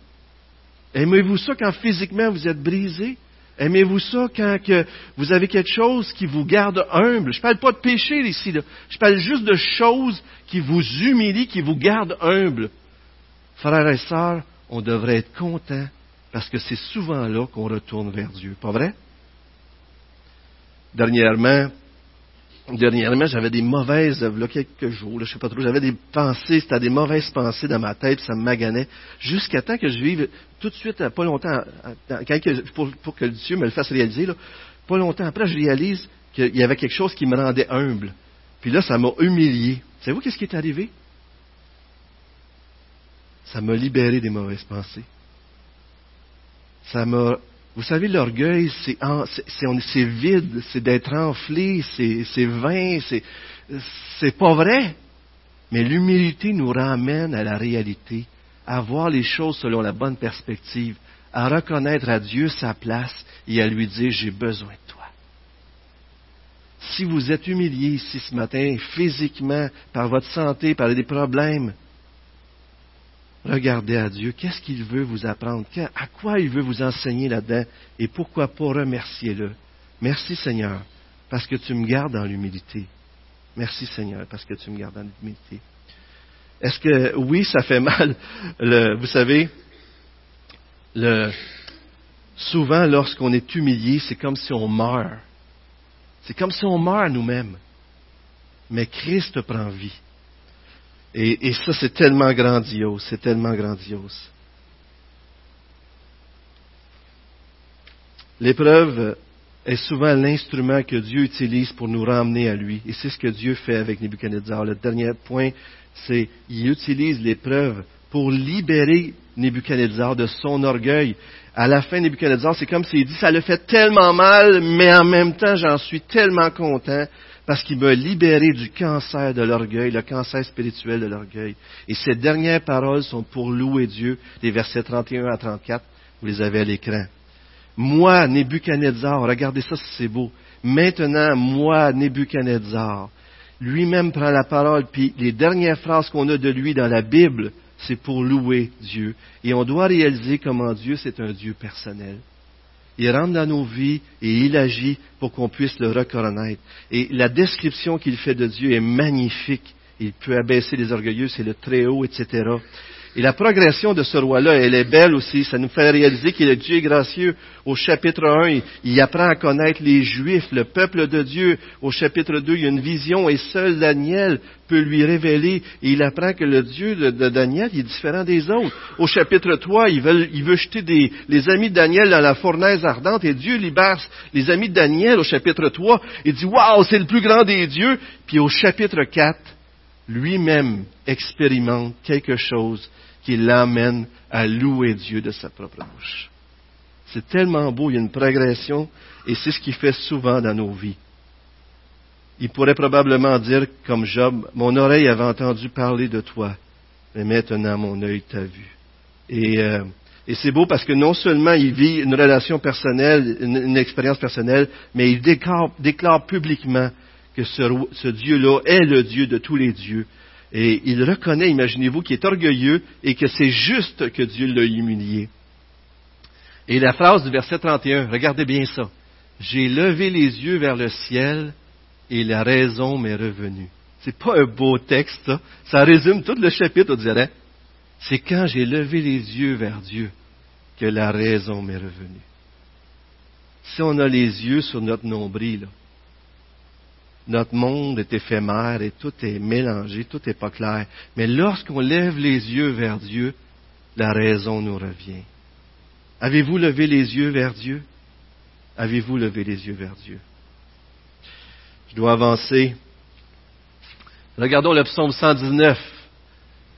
Aimez-vous ça quand physiquement vous êtes brisé? Aimez-vous ça quand que vous avez quelque chose qui vous garde humble? Je ne parle pas de péché ici, je parle juste de choses qui vous humilient, qui vous gardent humble. Frères et sœurs, on devrait être content parce que c'est souvent là qu'on retourne vers Dieu. Pas vrai? Dernièrement, dernièrement, j'avais des mauvaises, a quelques jours, je je sais pas trop, j'avais des pensées, c'était des mauvaises pensées dans ma tête, ça me maganait, jusqu'à temps que je vive tout de suite, pas longtemps, pour, que Dieu me le fasse réaliser, pas longtemps après, je réalise qu'il y avait quelque chose qui me rendait humble. Puis là, ça m'a humilié. Savez-vous qu'est-ce qui est arrivé? Ça m'a libéré des mauvaises pensées. Ça m'a vous savez, l'orgueil, c'est vide, c'est d'être enflé, c'est vain, c'est pas vrai. Mais l'humilité nous ramène à la réalité, à voir les choses selon la bonne perspective, à reconnaître à Dieu sa place et à lui dire j'ai besoin de toi. Si vous êtes humilié ici ce matin, physiquement, par votre santé, par des problèmes, Regardez à Dieu. Qu'est-ce qu'il veut vous apprendre? À quoi il veut vous enseigner là-dedans? Et pourquoi pas remercier-le? Merci Seigneur, parce que tu me gardes dans l'humilité. Merci Seigneur, parce que tu me gardes dans l'humilité. Est-ce que, oui, ça fait mal, vous savez, le, souvent lorsqu'on est humilié, c'est comme si on meurt. C'est comme si on meurt nous-mêmes. Mais Christ prend vie. Et, et ça, c'est tellement grandiose, c'est tellement grandiose. L'épreuve est souvent l'instrument que Dieu utilise pour nous ramener à lui. Et c'est ce que Dieu fait avec Nebuchadnezzar. Le dernier point, c'est qu'il utilise l'épreuve pour libérer Nebuchadnezzar de son orgueil. À la fin, Nebuchadnezzar, c'est comme s'il dit, ça le fait tellement mal, mais en même temps, j'en suis tellement content parce qu'il m'a libéré du cancer de l'orgueil, le cancer spirituel de l'orgueil. Et ces dernières paroles sont pour louer Dieu, les versets 31 à 34, vous les avez à l'écran. Moi, Nebuchadnezzar, regardez ça, c'est beau. Maintenant, moi, Nebuchadnezzar, lui-même prend la parole, puis les dernières phrases qu'on a de lui dans la Bible, c'est pour louer Dieu. Et on doit réaliser comment Dieu, c'est un Dieu personnel. Il rentre dans nos vies et il agit pour qu'on puisse le reconnaître. Et la description qu'il fait de Dieu est magnifique. Il peut abaisser les orgueilleux, c'est le très haut, etc. Et la progression de ce roi-là, elle est belle aussi. Ça nous fait réaliser qu'il est Dieu gracieux. Au chapitre 1, il apprend à connaître les Juifs, le peuple de Dieu. Au chapitre 2, il y a une vision et seul Daniel peut lui révéler. Et il apprend que le Dieu de, Daniel est différent des autres. Au chapitre 3, il veut, jeter les amis de Daniel dans la fournaise ardente et Dieu libère les amis de Daniel au chapitre 3. Il dit, waouh, c'est le plus grand des dieux. Puis au chapitre 4, lui-même expérimente quelque chose qui l'amène à louer Dieu de sa propre bouche. C'est tellement beau, il y a une progression, et c'est ce qu'il fait souvent dans nos vies. Il pourrait probablement dire, comme Job, mon oreille avait entendu parler de toi, mais maintenant mon œil t'a vu. Et, euh, et c'est beau parce que non seulement il vit une relation personnelle, une, expérience personnelle, mais il déclare publiquement que ce, Dieu-là est le Dieu de tous les dieux. Et il reconnaît, imaginez-vous, qu'il est orgueilleux et que c'est juste que Dieu l'a humilié. Et la phrase du verset 31, regardez bien ça. J'ai levé les yeux vers le ciel et la raison m'est revenue. C'est pas un beau texte, ça. Ça résume tout le chapitre, on dirait. C'est quand j'ai levé les yeux vers Dieu que la raison m'est revenue. Si on a les yeux sur notre nombril, notre monde est éphémère et tout est mélangé, tout n'est pas clair. Mais lorsqu'on lève les yeux vers Dieu, la raison nous revient. Avez-vous levé les yeux vers Dieu? Avez-vous levé les yeux vers Dieu? Je dois avancer. Regardons le psaume 119,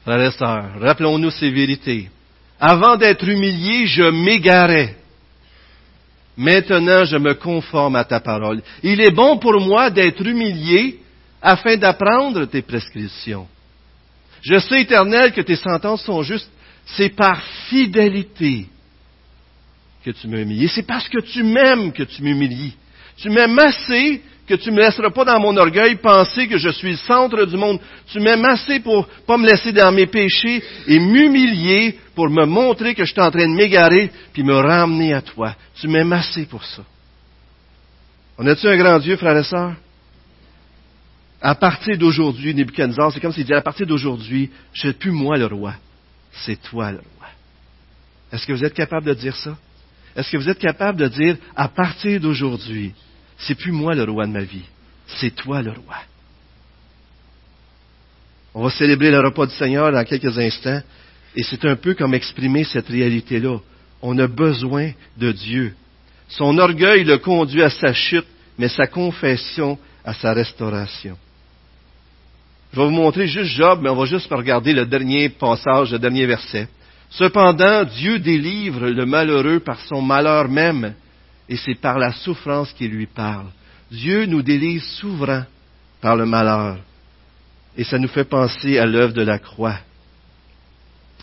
frères et sœurs. Rappelons-nous ces vérités. Avant d'être humilié, je m'égarais. Maintenant, je me conforme à ta parole. Il est bon pour moi d'être humilié afin d'apprendre tes prescriptions. Je sais, Éternel, que tes sentences sont justes. C'est par fidélité que tu m'humilies. C'est parce que tu m'aimes que tu m'humilies. Tu m'aimes assez que tu ne me laisseras pas dans mon orgueil penser que je suis le centre du monde. Tu m'aimes assez pour pas me laisser dans mes péchés et m'humilier pour me montrer que je suis en train de m'égarer puis me ramener à toi. Tu m'aimes assez pour ça. On a-tu un grand Dieu, frères et sœurs? À partir d'aujourd'hui, Nebuchadnezzar, c'est comme s'il disait, à partir d'aujourd'hui, je ne suis plus moi le roi, c'est toi le roi. Est-ce que vous êtes capable de dire ça? Est-ce que vous êtes capable de dire, à partir d'aujourd'hui, c'est plus moi le roi de ma vie, c'est toi le roi. On va célébrer le repas du Seigneur dans quelques instants, et c'est un peu comme exprimer cette réalité-là. On a besoin de Dieu. Son orgueil le conduit à sa chute, mais sa confession à sa restauration. Je vais vous montrer juste Job, mais on va juste regarder le dernier passage, le dernier verset. Cependant, Dieu délivre le malheureux par son malheur même, et c'est par la souffrance qu'il lui parle. Dieu nous délivre souverain par le malheur. Et ça nous fait penser à l'œuvre de la croix.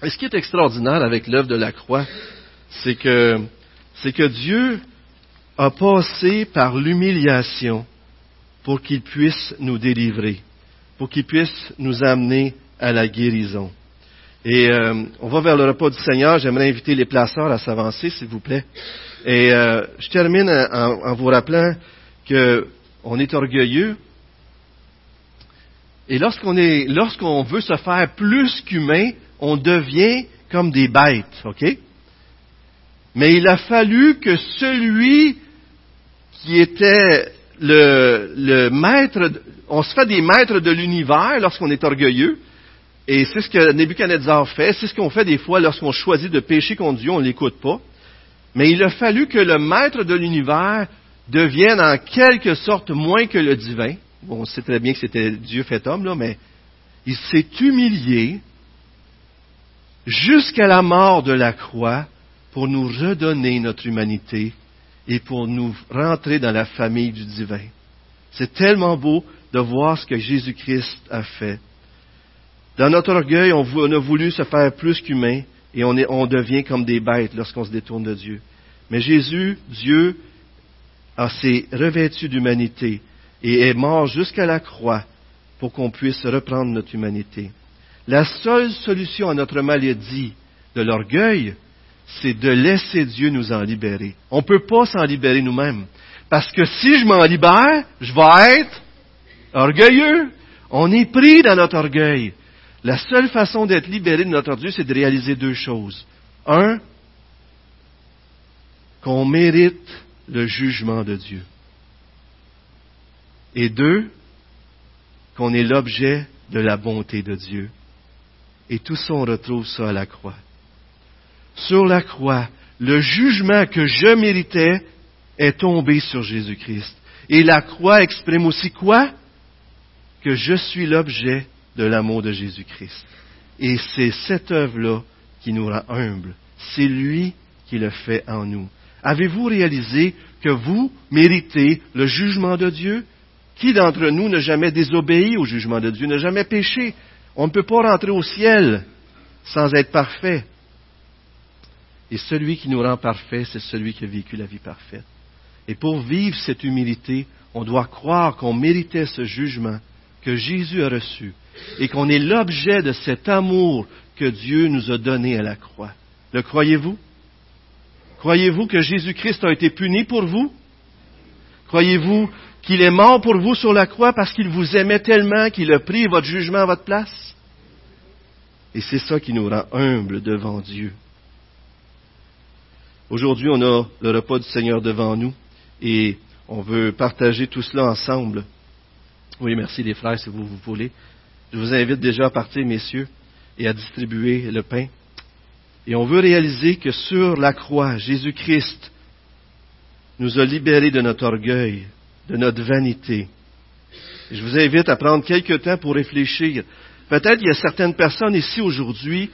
Et ce qui est extraordinaire avec l'œuvre de la croix, c'est que, c'est que Dieu a passé par l'humiliation pour qu'il puisse nous délivrer, pour qu'il puisse nous amener à la guérison. Et euh, on va vers le repas du Seigneur. J'aimerais inviter les placeurs à s'avancer, s'il vous plaît. Et euh, je termine en, vous rappelant qu'on est orgueilleux. Et lorsqu'on est, lorsqu'on veut se faire plus qu'humain, on devient comme des bêtes, ok? Mais il a fallu que celui qui était le, le maître, on se fait des maîtres de l'univers lorsqu'on est orgueilleux, et c'est ce que Nebuchadnezzar fait, c'est ce qu'on fait des fois lorsqu'on choisit de pécher contre Dieu, on ne l'écoute pas. Mais il a fallu que le maître de l'univers devienne en quelque sorte moins que le divin. Bon, on sait très bien que c'était Dieu fait homme, là, mais il s'est humilié jusqu'à la mort de la croix pour nous redonner notre humanité et pour nous rentrer dans la famille du divin. C'est tellement beau de voir ce que Jésus-Christ a fait. Dans notre orgueil, on a voulu se faire plus qu'humain et on, on, devient comme des bêtes lorsqu'on se détourne de Dieu. Mais Jésus, Dieu, s'est revêtu d'humanité et est mort jusqu'à la croix pour qu'on puisse reprendre notre humanité. La seule solution à notre maladie de l'orgueil, c'est de laisser Dieu nous en libérer. On ne peut pas s'en libérer nous-mêmes. Parce que si je m'en libère, je vais être orgueilleux. On est pris dans notre orgueil. La seule façon d'être libéré de notre orgueil, c'est de réaliser deux choses. Un, qu'on mérite le jugement de Dieu. Et deux, qu'on est l'objet de la bonté de Dieu. Et tout ça, on retrouve ça à la croix. Sur la croix, le jugement que je méritais est tombé sur Jésus-Christ. Et la croix exprime aussi quoi? Que je suis l'objet de l'amour de Jésus-Christ. Et c'est cette œuvre-là qui nous rend humbles. C'est lui qui le fait en nous. Avez-vous réalisé que vous méritez le jugement de Dieu? Qui d'entre nous n'a jamais désobéi au jugement de Dieu, n'a jamais péché? On ne peut pas rentrer au ciel sans être parfait. Et celui qui nous rend parfait, c'est celui qui a vécu la vie parfaite. Et pour vivre cette humilité, on doit croire qu'on méritait ce jugement que Jésus a reçu et qu'on est l'objet de cet amour que Dieu nous a donné à la croix. Le croyez-vous? Croyez-vous que Jésus-Christ a été puni pour vous? Croyez-vous qu'il est mort pour vous sur la croix parce qu'il vous aimait tellement qu'il a pris votre jugement à votre place? Et c'est ça qui nous rend humbles devant Dieu. Aujourd'hui, on a le repas du Seigneur devant nous et on veut partager tout cela ensemble. Oui, merci les frères, si vous, vous voulez. Je vous invite déjà à partir, messieurs, et à distribuer le pain. Et on veut réaliser que sur la croix, Jésus-Christ nous a libérés de notre orgueil, de notre vanité. je vous invite à prendre quelques temps pour réfléchir. Peut-être il y a certaines personnes ici aujourd'hui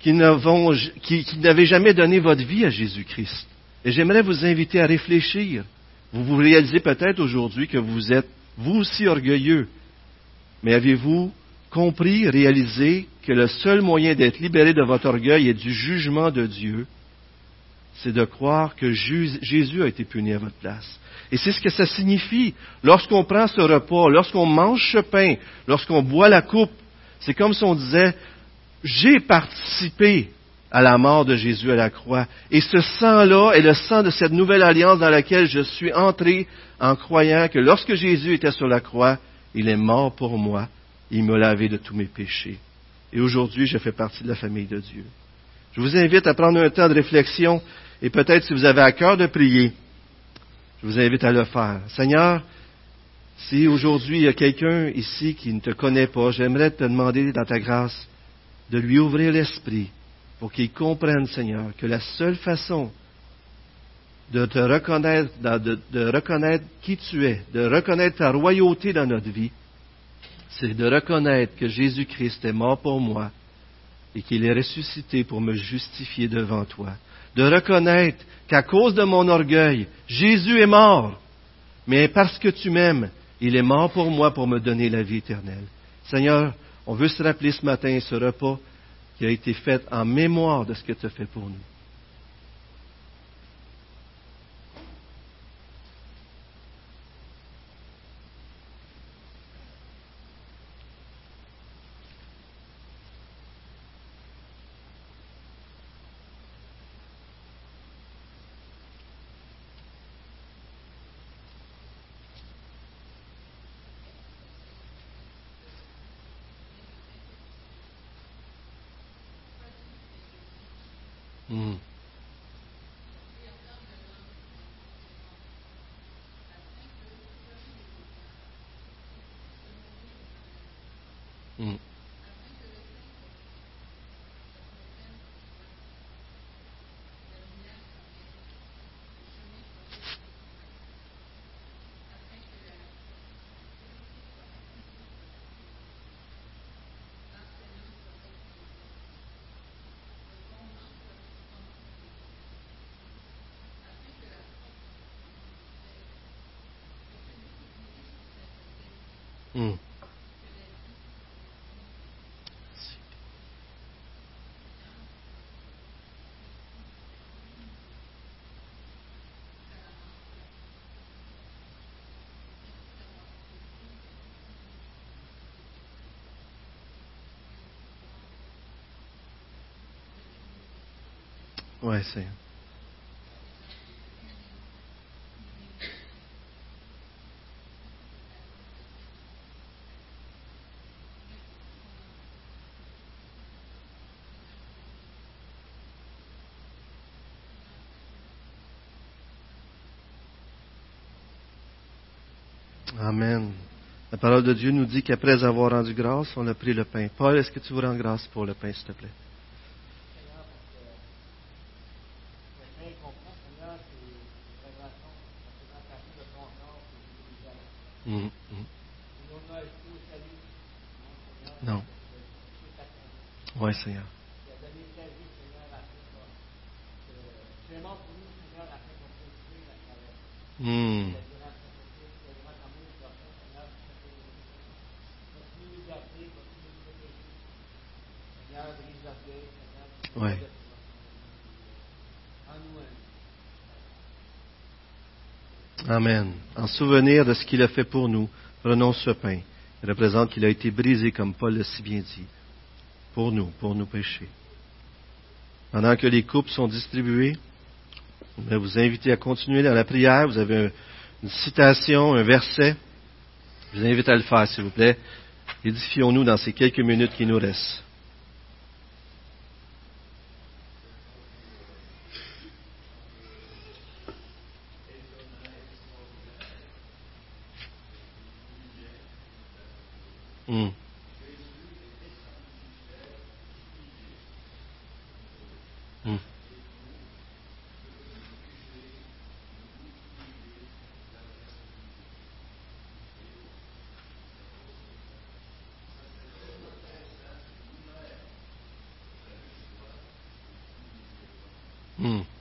qui n'avaient jamais donné votre vie à Jésus-Christ. Et j'aimerais vous inviter à réfléchir. Vous vous réalisez peut-être aujourd'hui que vous êtes vous aussi orgueilleux. Mais avez-vous compris, réalisé que le seul moyen d'être libéré de votre orgueil et du jugement de Dieu, c'est de croire que Jésus a été puni à votre place? Et c'est ce que ça signifie. Lorsqu'on prend ce repas, lorsqu'on mange ce pain, lorsqu'on boit la coupe, c'est comme si on disait, j'ai participé à la mort de Jésus à la croix. Et ce sang-là est le sang de cette nouvelle alliance dans laquelle je suis entré en croyant que lorsque Jésus était sur la croix, il est mort pour moi il m'a lavé de tous mes péchés. Et aujourd'hui, je fais partie de la famille de Dieu. Je vous invite à prendre un temps de réflexion et peut-être si vous avez à cœur de prier, je vous invite à le faire. Seigneur, si aujourd'hui il y a quelqu'un ici qui ne te connaît pas, j'aimerais te demander dans ta grâce de lui ouvrir l'esprit pour qu'il comprenne, Seigneur, que la seule façon de te reconnaître, de, reconnaître qui tu es, de reconnaître ta royauté dans notre vie, c'est de reconnaître que Jésus-Christ est mort pour moi et qu'il est ressuscité pour me justifier devant toi. De reconnaître qu'à cause de mon orgueil, Jésus est mort, mais parce que tu m'aimes, il est mort pour moi pour me donner la vie éternelle. Seigneur, on veut se rappeler ce matin ce repas qui a été fait en mémoire de ce que tu as fait pour nous. Hmm. Ouais, c'est. Amen. La parole de Dieu nous dit qu'après avoir rendu grâce, on a pris le pain. Paul, est-ce que tu veux rendre grâce pour le pain, s'il te plaît? Mhm, mhm. Non. Oui, Seigneur. Amen. En souvenir de ce qu'il a fait pour nous, prenons ce pain. Il représente qu'il a été brisé, comme Paul l'a si bien dit, pour nous, pour nos péchés. Pendant que les coupes sont distribuées, je vais vous inviter à continuer dans la prière. Vous avez un- une citation, un verset. Je vous invite à le faire, s'il vous plaît. Édifions-nous dans ces quelques minutes qui nous restent. Hmm. Hmm. Hmm.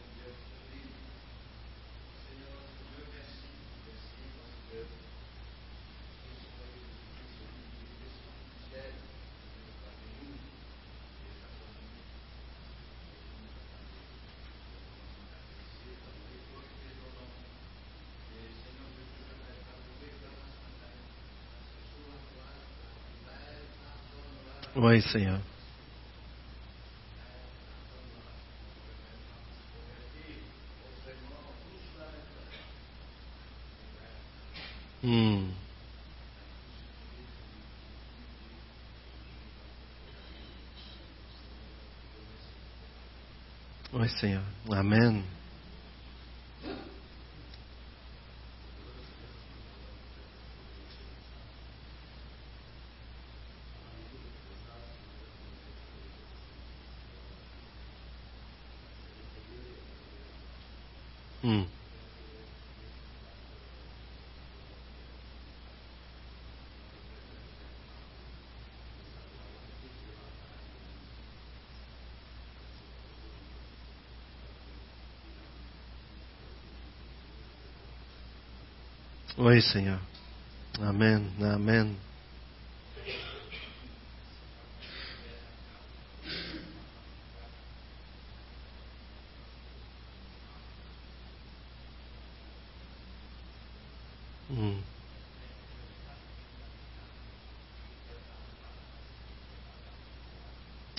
Oui, Seigneur. Hmm. Oui, Seigneur. Amen. Oui, Seigneur. Amen. Amen. Hmm.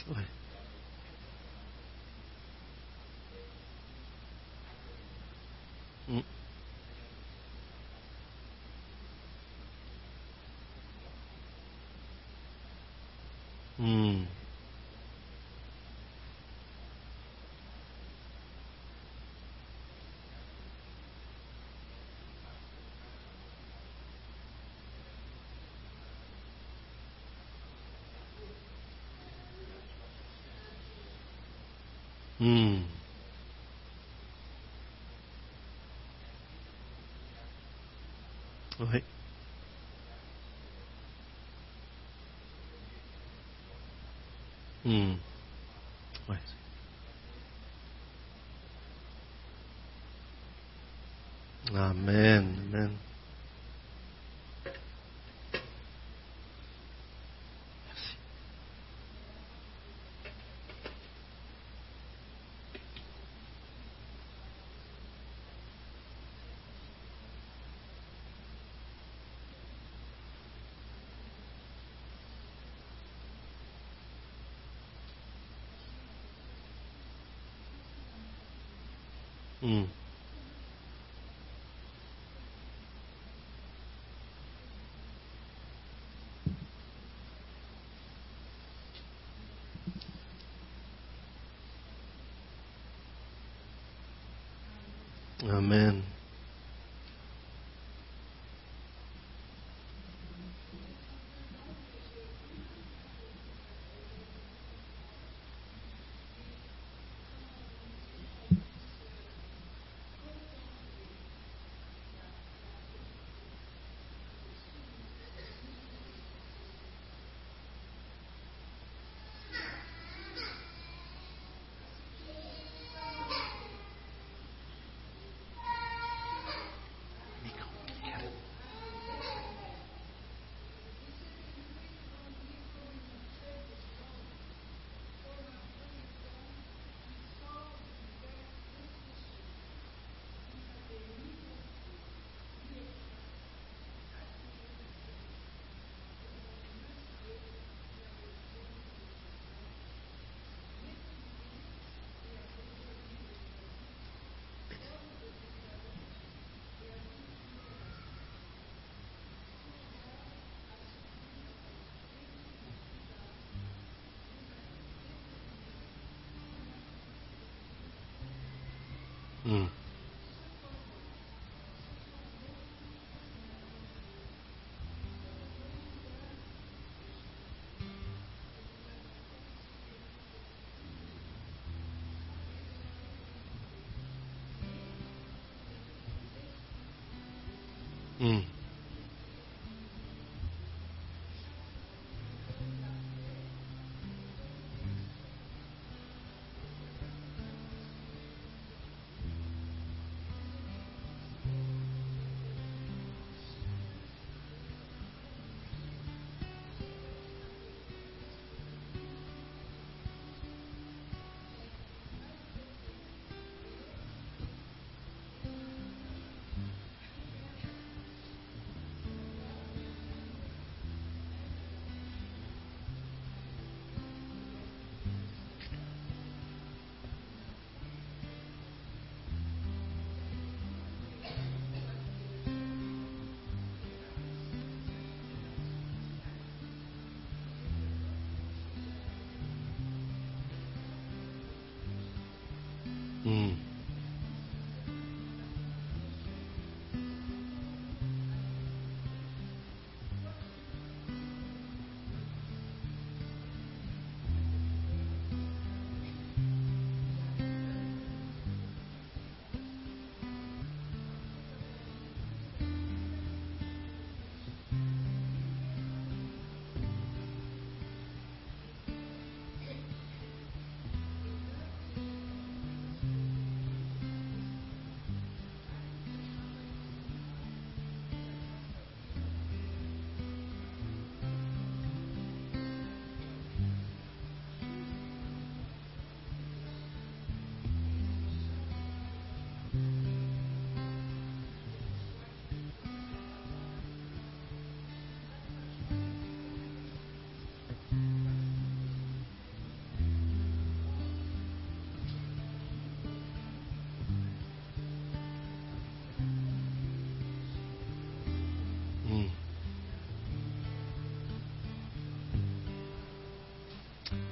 Ouais. Hmm. Mm. Mm. Mm. Hmm. Amen. 嗯。嗯。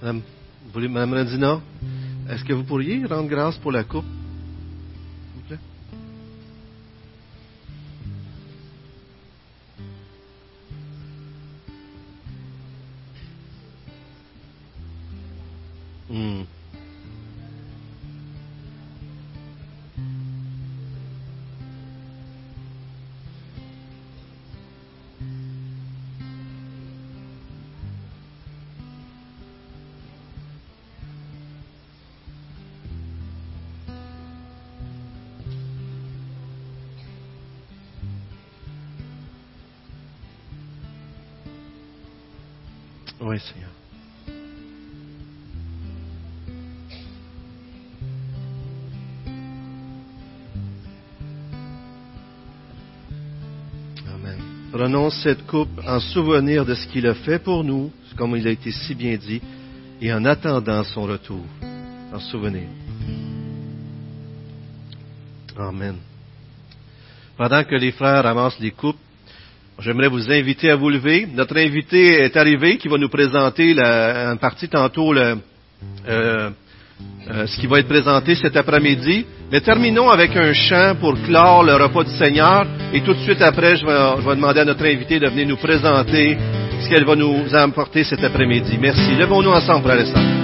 Madame, Madame est-ce que vous pourriez rendre grâce pour la coupe? Oui, Seigneur. Amen. Prenons cette coupe en souvenir de ce qu'il a fait pour nous, comme il a été si bien dit, et en attendant son retour. En souvenir. Amen. Pendant que les frères ramassent les coupes, j'aimerais vous inviter à vous lever. Notre invité est arrivé qui va nous présenter la, en partie tantôt le, euh, euh, ce qui va être présenté cet après-midi. Mais terminons avec un chant pour clore le repas du Seigneur. Et tout de suite après, je vais, je vais demander à notre invité de venir nous présenter ce qu'elle va nous apporter cet après-midi. Merci. Levons-nous ensemble, frères et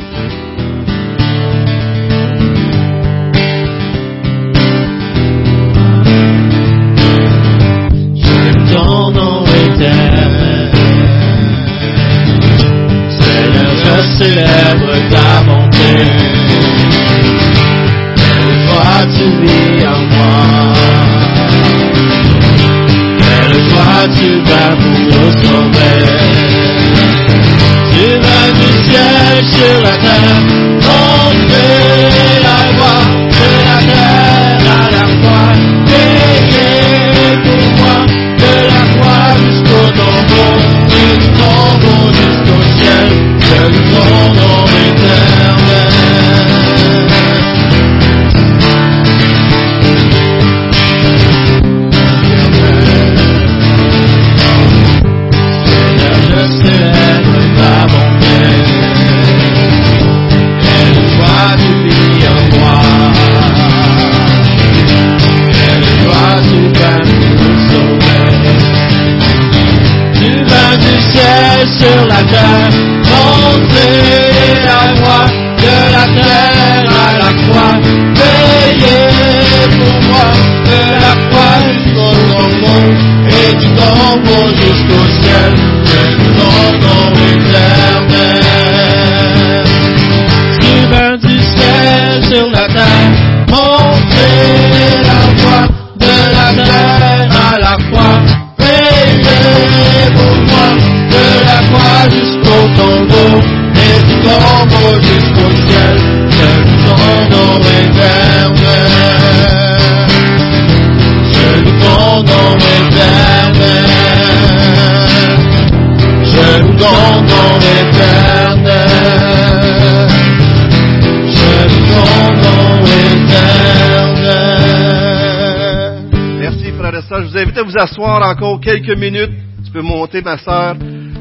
célèbre ta bonté. Quelle joie tu vis en moi. Quelle joie tu vas pour nous sauver. Tu vas du ciel sur la terre, montrer la voix de la terre à la croix. Veillez pour moi de la croix jusqu'au tombeau, du tombeau jusqu'au ciel, de ton nom éternel. Seigneur, je célèbre ta bonté. Quelle joie tu vis en moi. Quelle joie tu vas nous sauver. Tu vas du ciel sur la terre, vous invite à vous asseoir encore quelques minutes. Tu peux monter, ma sœur.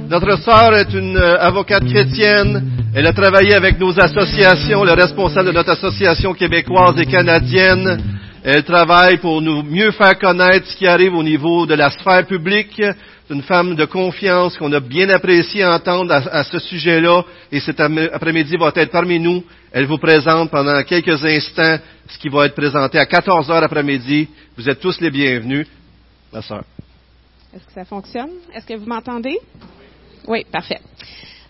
Notre sœur est une euh, avocate chrétienne. Elle a travaillé avec nos associations, le responsable de notre association québécoise et canadienne. Elle travaille pour nous mieux faire connaître ce qui arrive au niveau de la sphère publique. C'est une femme de confiance qu'on a bien apprécié entendre à, à ce sujet-là. Et cet après-midi va être parmi nous. Elle vous présente pendant quelques instants ce qui va être présenté à 14 heures après-midi. Vous êtes tous les bienvenus. Est-ce que ça fonctionne? Est-ce que vous m'entendez? Oui, parfait.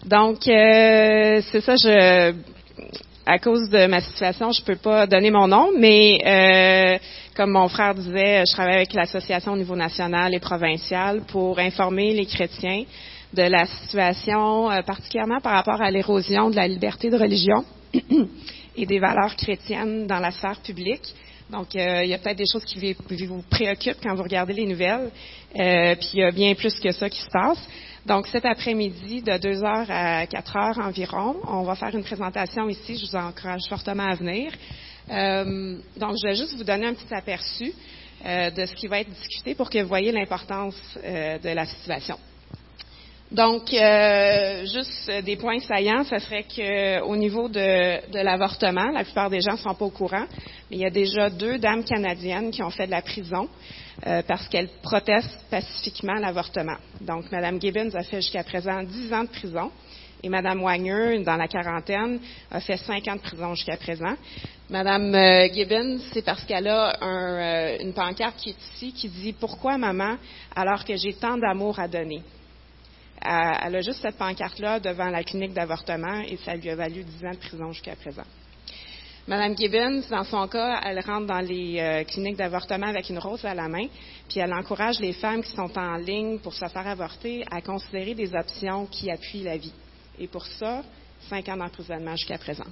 Donc, euh, c'est ça, je, à cause de ma situation, je peux pas donner mon nom, mais euh, comme mon frère disait, je travaille avec l'association au niveau national et provincial pour informer les chrétiens de la situation, euh, particulièrement par rapport à l'érosion de la liberté de religion et des valeurs chrétiennes dans la sphère publique. Donc, euh, il y a peut-être des choses qui vous- préoccupent quand vous regardez les nouvelles, euh, puis il y a bien plus que ça qui se passe. Donc, cet après-midi, de 2 heures à 4 heures environ, on va faire une présentation ici. Je vous encourage fortement à venir. Euh, donc, je vais juste vous donner un petit aperçu euh, de ce qui va être discuté pour que vous voyez l'importance euh, de la situation. Donc, euh, juste des points saillants, ce serait qu'au niveau de, l'avortement, la plupart des gens ne sont pas au courant, mais il y a déjà deux dames canadiennes qui ont fait de la prison euh, parce qu'elles protestent pacifiquement l'avortement. Donc, Mme Gibbons a fait jusqu'à présent 10 ans de prison et Mme Wagner, dans la quarantaine, a fait 5 ans de prison jusqu'à présent. Mme euh, Gibbons, c'est parce qu'elle a un, euh, une pancarte qui est ici qui dit Pourquoi maman, alors que j'ai tant d'amour à donner? Elle a juste cette pancarte-là devant la clinique d'avortement et ça lui a valu 10 ans de prison jusqu'à présent. Madame Gibbons, dans son cas, elle rentre dans les euh, cliniques d'avortement avec une rose à la main, puis elle encourage les femmes qui sont en ligne pour se faire avorter à considérer des options qui appuient la vie. Et pour ça, cinq ans d'emprisonnement jusqu'à présent.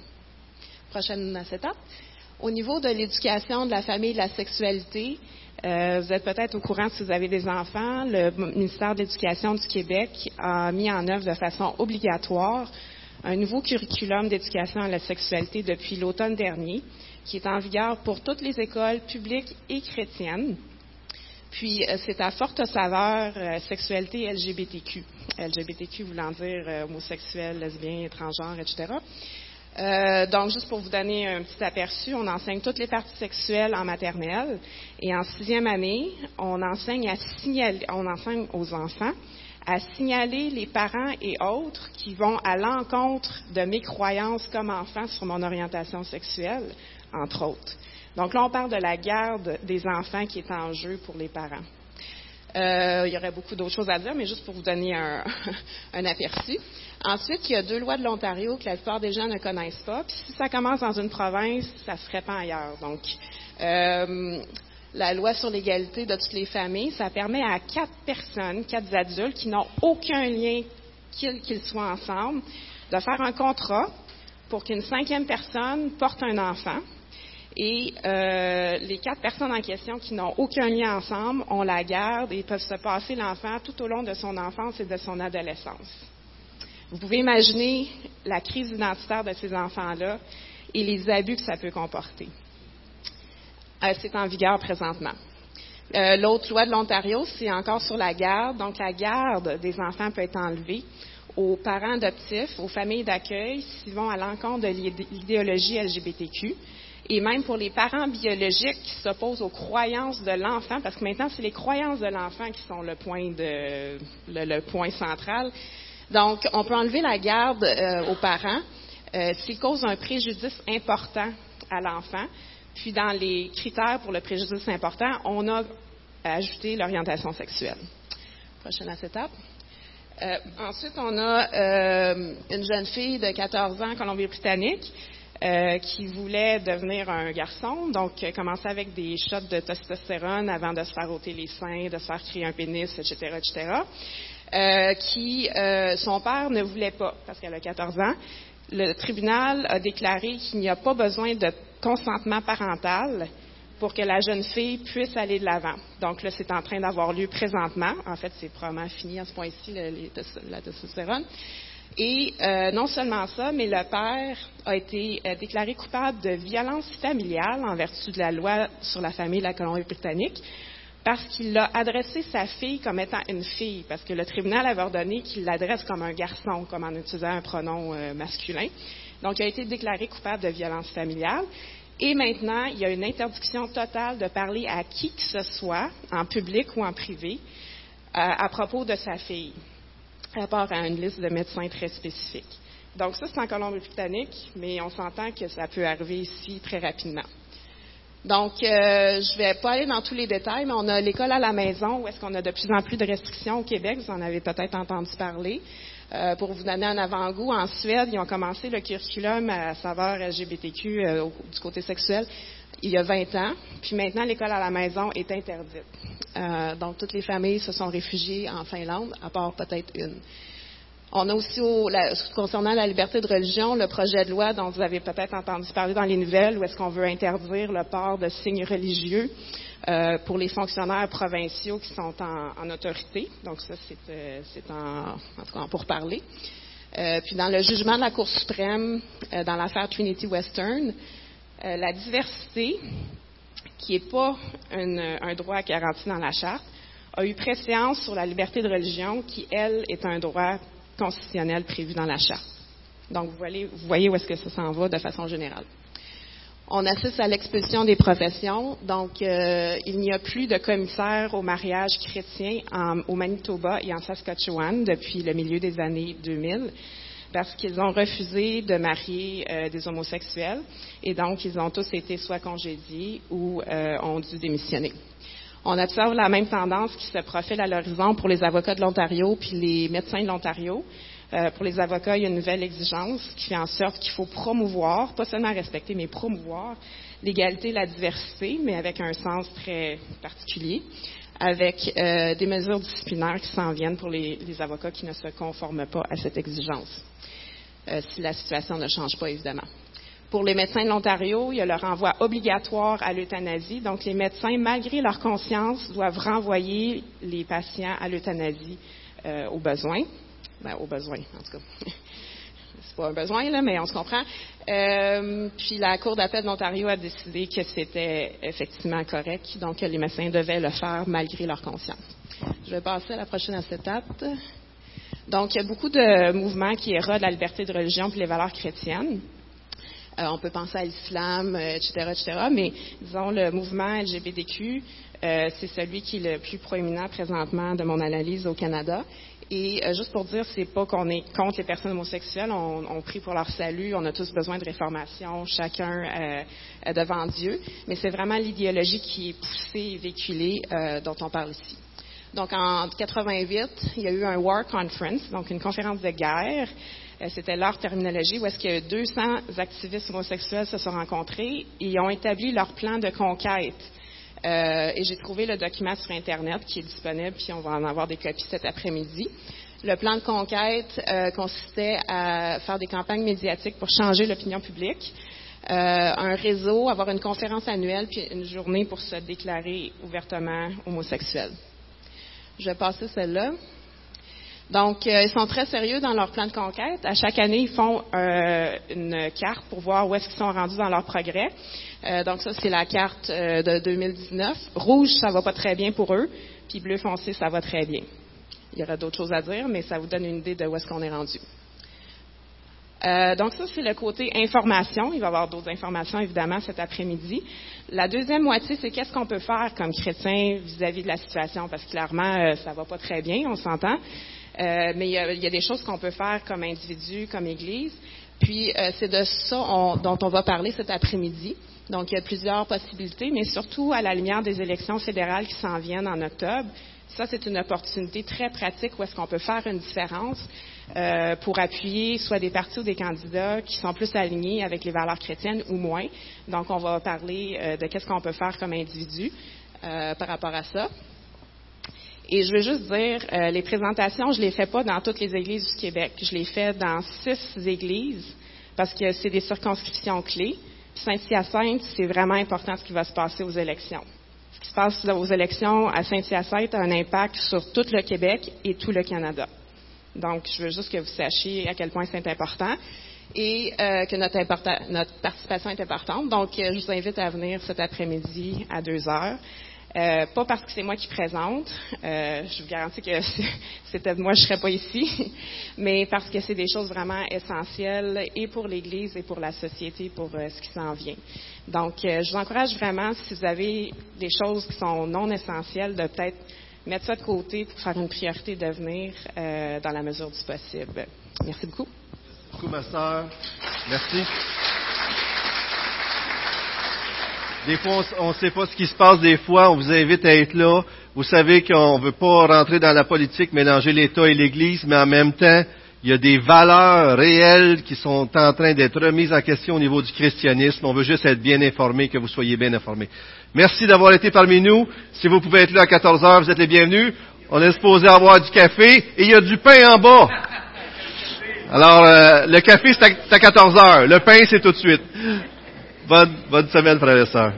Prochaine étape. Au niveau de l'éducation de la famille et de la sexualité, euh, vous êtes peut-être au courant si vous avez des enfants, le ministère de l'Éducation du Québec a mis en œuvre de façon obligatoire un nouveau curriculum d'éducation à la sexualité depuis l'automne dernier, qui est en vigueur pour toutes les écoles publiques et chrétiennes. Puis, euh, c'est à forte saveur euh, sexualité LGBTQ. LGBTQ voulant dire homosexuel, lesbien, étrangère, etc. Euh, donc, juste pour vous donner un petit aperçu, on enseigne toutes les parties sexuelles en maternelle. Et en sixième année, on enseigne, à signaler, on enseigne aux enfants à signaler les parents et autres qui vont à l'encontre de mes croyances comme enfant sur mon orientation sexuelle, entre autres. Donc là, on parle de la garde des enfants qui est en jeu pour les parents. Euh, il y aurait beaucoup d'autres choses à dire, mais juste pour vous donner un, aperçu. Ensuite, il y a deux lois de l'Ontario que la plupart des gens ne connaissent pas. Puis si ça commence dans une province, ça se répand ailleurs. Donc, euh, la loi sur l'égalité de toutes les familles, ça permet à quatre personnes, quatre adultes qui n'ont aucun lien qu'ils soient ensemble, de faire un contrat pour qu'une cinquième personne porte un enfant. Et euh, les quatre personnes en question qui n'ont aucun lien ensemble, on la garde et peuvent se passer l'enfant tout au long de son enfance et de son adolescence. Vous pouvez imaginer la crise identitaire de ces enfants-là et les abus que ça peut comporter. Euh, c'est en vigueur présentement. Euh, L'autre loi de l'Ontario, c'est encore sur la garde. Donc, la garde des enfants peut être enlevée aux parents adoptifs, aux familles d'accueil, s'ils vont à l'encontre de l'idéologie LGBTQ, et même pour les parents biologiques qui s'opposent aux croyances de l'enfant, parce que maintenant, c'est les croyances de l'enfant qui sont le point, de, le, point central. Donc, on peut enlever la garde euh, aux parents euh, s'ils causent un préjudice important à l'enfant. Puis, dans les critères pour le préjudice important, on a ajouté l'orientation sexuelle. Prochaine étape. Euh, ensuite, on a euh, une jeune fille de 14 ans, Colombie-Britannique, euh, qui voulait devenir un garçon, donc elle commençait avec des shots de testostérone avant de se faire ôter les seins, de se faire créer un pénis, etc., etc., euh, qui, euh, son père ne voulait pas, parce qu'elle a 14 ans. Le tribunal a déclaré qu'il n'y a pas besoin de consentement parental pour que la jeune fille puisse aller de l'avant. Donc là, c'est en train d'avoir lieu présentement. En fait, c'est probablement fini à ce point-ci, la testostérone. Et euh, non seulement ça, mais le père a été euh, déclaré coupable de violence familiale en vertu de la loi sur la famille de la Colombie-Britannique parce qu'il a adressé sa fille comme étant une fille, parce que le tribunal avait ordonné qu'il l'adresse comme un garçon, comme en utilisant un pronom euh, masculin. Donc, il a été déclaré coupable de violence familiale. Et maintenant, il y a une interdiction totale de parler à qui que ce soit, en public ou en privé, à propos de sa fille rapport à une liste de médecins très spécifique. Donc ça, c'est en Colombie-Britannique, mais on s'entend que ça peut arriver ici très rapidement. Donc, euh, je ne vais pas aller dans tous les détails, mais on a l'école à la maison où est-ce qu'on a de plus en plus de restrictions au Québec. Vous en avez peut-être entendu parler. Euh, pour vous donner un avant-goût, en Suède, ils ont commencé le curriculum à saveur LGBTQ euh, du côté sexuel il y a 20 ans. Puis maintenant, l'école à la maison est interdite. Euh, donc, toutes les familles se sont réfugiées en Finlande, à part peut-être une. On a aussi, concernant la liberté de religion, le projet de loi dont vous avez peut-être entendu parler dans les nouvelles, où est-ce qu'on veut interdire le port de signes religieux euh, pour les fonctionnaires provinciaux qui sont en, autorité. Donc ça, c'est euh, en, en tout cas pour parler. Euh, puis dans le jugement de la Cour suprême, euh, dans l'affaire Trinity Western, euh, la diversité, qui n'est pas un droit garanti dans la charte, a eu préséance sur la liberté de religion, qui, elle, est un droit constitutionnel prévu dans la charte. Donc, vous voyez, où est-ce que ça s'en va de façon générale. On assiste à l'expulsion des professions. Donc, euh, il n'y a plus de commissaires au mariage chrétien au Manitoba et en Saskatchewan depuis le milieu des années 2000 parce qu'ils ont refusé de marier euh, des homosexuels et donc ils ont tous été soit congédiés ou euh, ont dû démissionner. On observe la même tendance qui se profile à l'horizon pour les avocats de l'Ontario puis les médecins de l'Ontario. Euh, pour les avocats, il y a une nouvelle exigence qui fait en sorte qu'il faut promouvoir, pas seulement respecter, mais promouvoir l'égalité et la diversité, mais avec un sens très particulier, avec euh, des mesures disciplinaires qui s'en viennent pour les, avocats qui ne se conforment pas à cette exigence. Euh, si la situation ne change pas, évidemment. Pour les médecins de l'Ontario, il y a le renvoi obligatoire à l'euthanasie. Donc, les médecins, malgré leur conscience, doivent renvoyer les patients à l'euthanasie euh, au besoin. Ben, au besoin, en tout cas. pas un besoin, là, mais on se comprend. Euh, puis la Cour d'appel de l'Ontario a décidé que c'était effectivement correct, donc les médecins devaient le faire malgré leur conscience. Je vais passer à la prochaine acétate. Donc, il y a beaucoup de mouvements qui érodent la liberté de religion et les valeurs chrétiennes. Euh, on peut penser à l'islam, etc., euh, etc., mais disons, le mouvement LGBTQ, c'est celui qui est le plus proéminent présentement de mon analyse au Canada. Et euh, juste pour dire, c'est pas qu'on est contre les personnes homosexuelles, on, on, prie pour leur salut, on a tous besoin de réformation, chacun euh, devant Dieu, mais c'est vraiment l'idéologie qui est poussée et véhiculée euh, dont on parle ici. Donc en 88, il y a eu un War Conference, donc une conférence de guerre. C'était leur terminologie, où est-ce que 200 activistes homosexuels se sont rencontrés et ont établi leur plan de conquête euh, et j'ai trouvé le document sur Internet qui est disponible, puis on va en avoir des copies cet après-midi. Le plan de conquête euh, consistait à faire des campagnes médiatiques pour changer l'opinion publique, euh, un réseau, avoir une conférence annuelle, puis une journée pour se déclarer ouvertement homosexuel. Je vais passer celle-là. Donc, euh, ils sont très sérieux dans leur plan de conquête. À chaque année, ils font euh, une carte pour voir où est-ce qu'ils sont rendus dans leur progrès. Euh, donc, ça, c'est la carte de 2019. Rouge, ça va pas très bien pour eux. Puis bleu foncé, ça va très bien. Il y aura d'autres choses à dire, mais ça vous donne une idée de où est-ce qu'on est rendu. donc ça, c'est le côté information. Il va y avoir d'autres informations, évidemment, cet après-midi. La deuxième moitié, c'est qu'est-ce qu'on peut faire comme chrétien vis-à-vis de la situation, parce que clairement, ça va pas très bien, on s'entend. Euh, mais il y, a, des choses qu'on peut faire comme individu, comme Église. Puis euh, c'est de ça dont on va parler cet après-midi. Donc il y a plusieurs possibilités, mais surtout à la lumière des élections fédérales qui s'en viennent en octobre. Ça, c'est une opportunité très pratique où est-ce qu'on peut faire une différence euh, pour appuyer soit des partis ou des candidats qui sont plus alignés avec les valeurs chrétiennes ou moins. Donc, on va parler de qu'est-ce qu'on peut faire comme individu par rapport à ça. Et je veux juste dire, euh, les présentations, je les fais pas dans toutes les églises du Québec. Je les fais dans six églises parce que c'est des circonscriptions clés. Saint-Hyacinthe, c'est vraiment important ce qui va se passer aux élections. Ce qui se passe aux élections à Saint-Hyacinthe a un impact sur tout le Québec et tout le Canada. Donc, je veux juste que vous sachiez à quel point c'est important et euh, que notre, notre, participation est importante. Donc, euh, je vous invite à venir cet après-midi à deux heures. Euh, pas parce que c'est moi qui présente, euh, je vous garantis que c'était moi, je serais pas ici, mais parce que c'est des choses vraiment essentielles et pour l'Église et pour la société, pour euh, ce qui s'en vient. Donc, je vous encourage vraiment, si vous avez des choses qui sont non essentielles, de peut-être mettre ça de côté pour faire une priorité de venir dans la mesure du possible. Merci beaucoup. Merci beaucoup, ma soeur. Merci. Des fois, on ne sait pas ce qui se passe des fois. On vous invite à être là. Vous savez qu'on ne veut pas rentrer dans la politique, mélanger l'État et l'Église, mais en même temps, il y a des valeurs réelles qui sont en train d'être remises en question au niveau du christianisme. On veut juste être bien informé, que vous soyez bien informés. Merci d'avoir été parmi nous. Si vous pouvez être là à 14 heures, vous êtes les bienvenus. On est supposé avoir du café et il y a du pain en bas. Alors, euh, le café, c'est à 14 heures. Le pain, c'est tout de suite. Bonne, bonne semaine, frères et sœurs.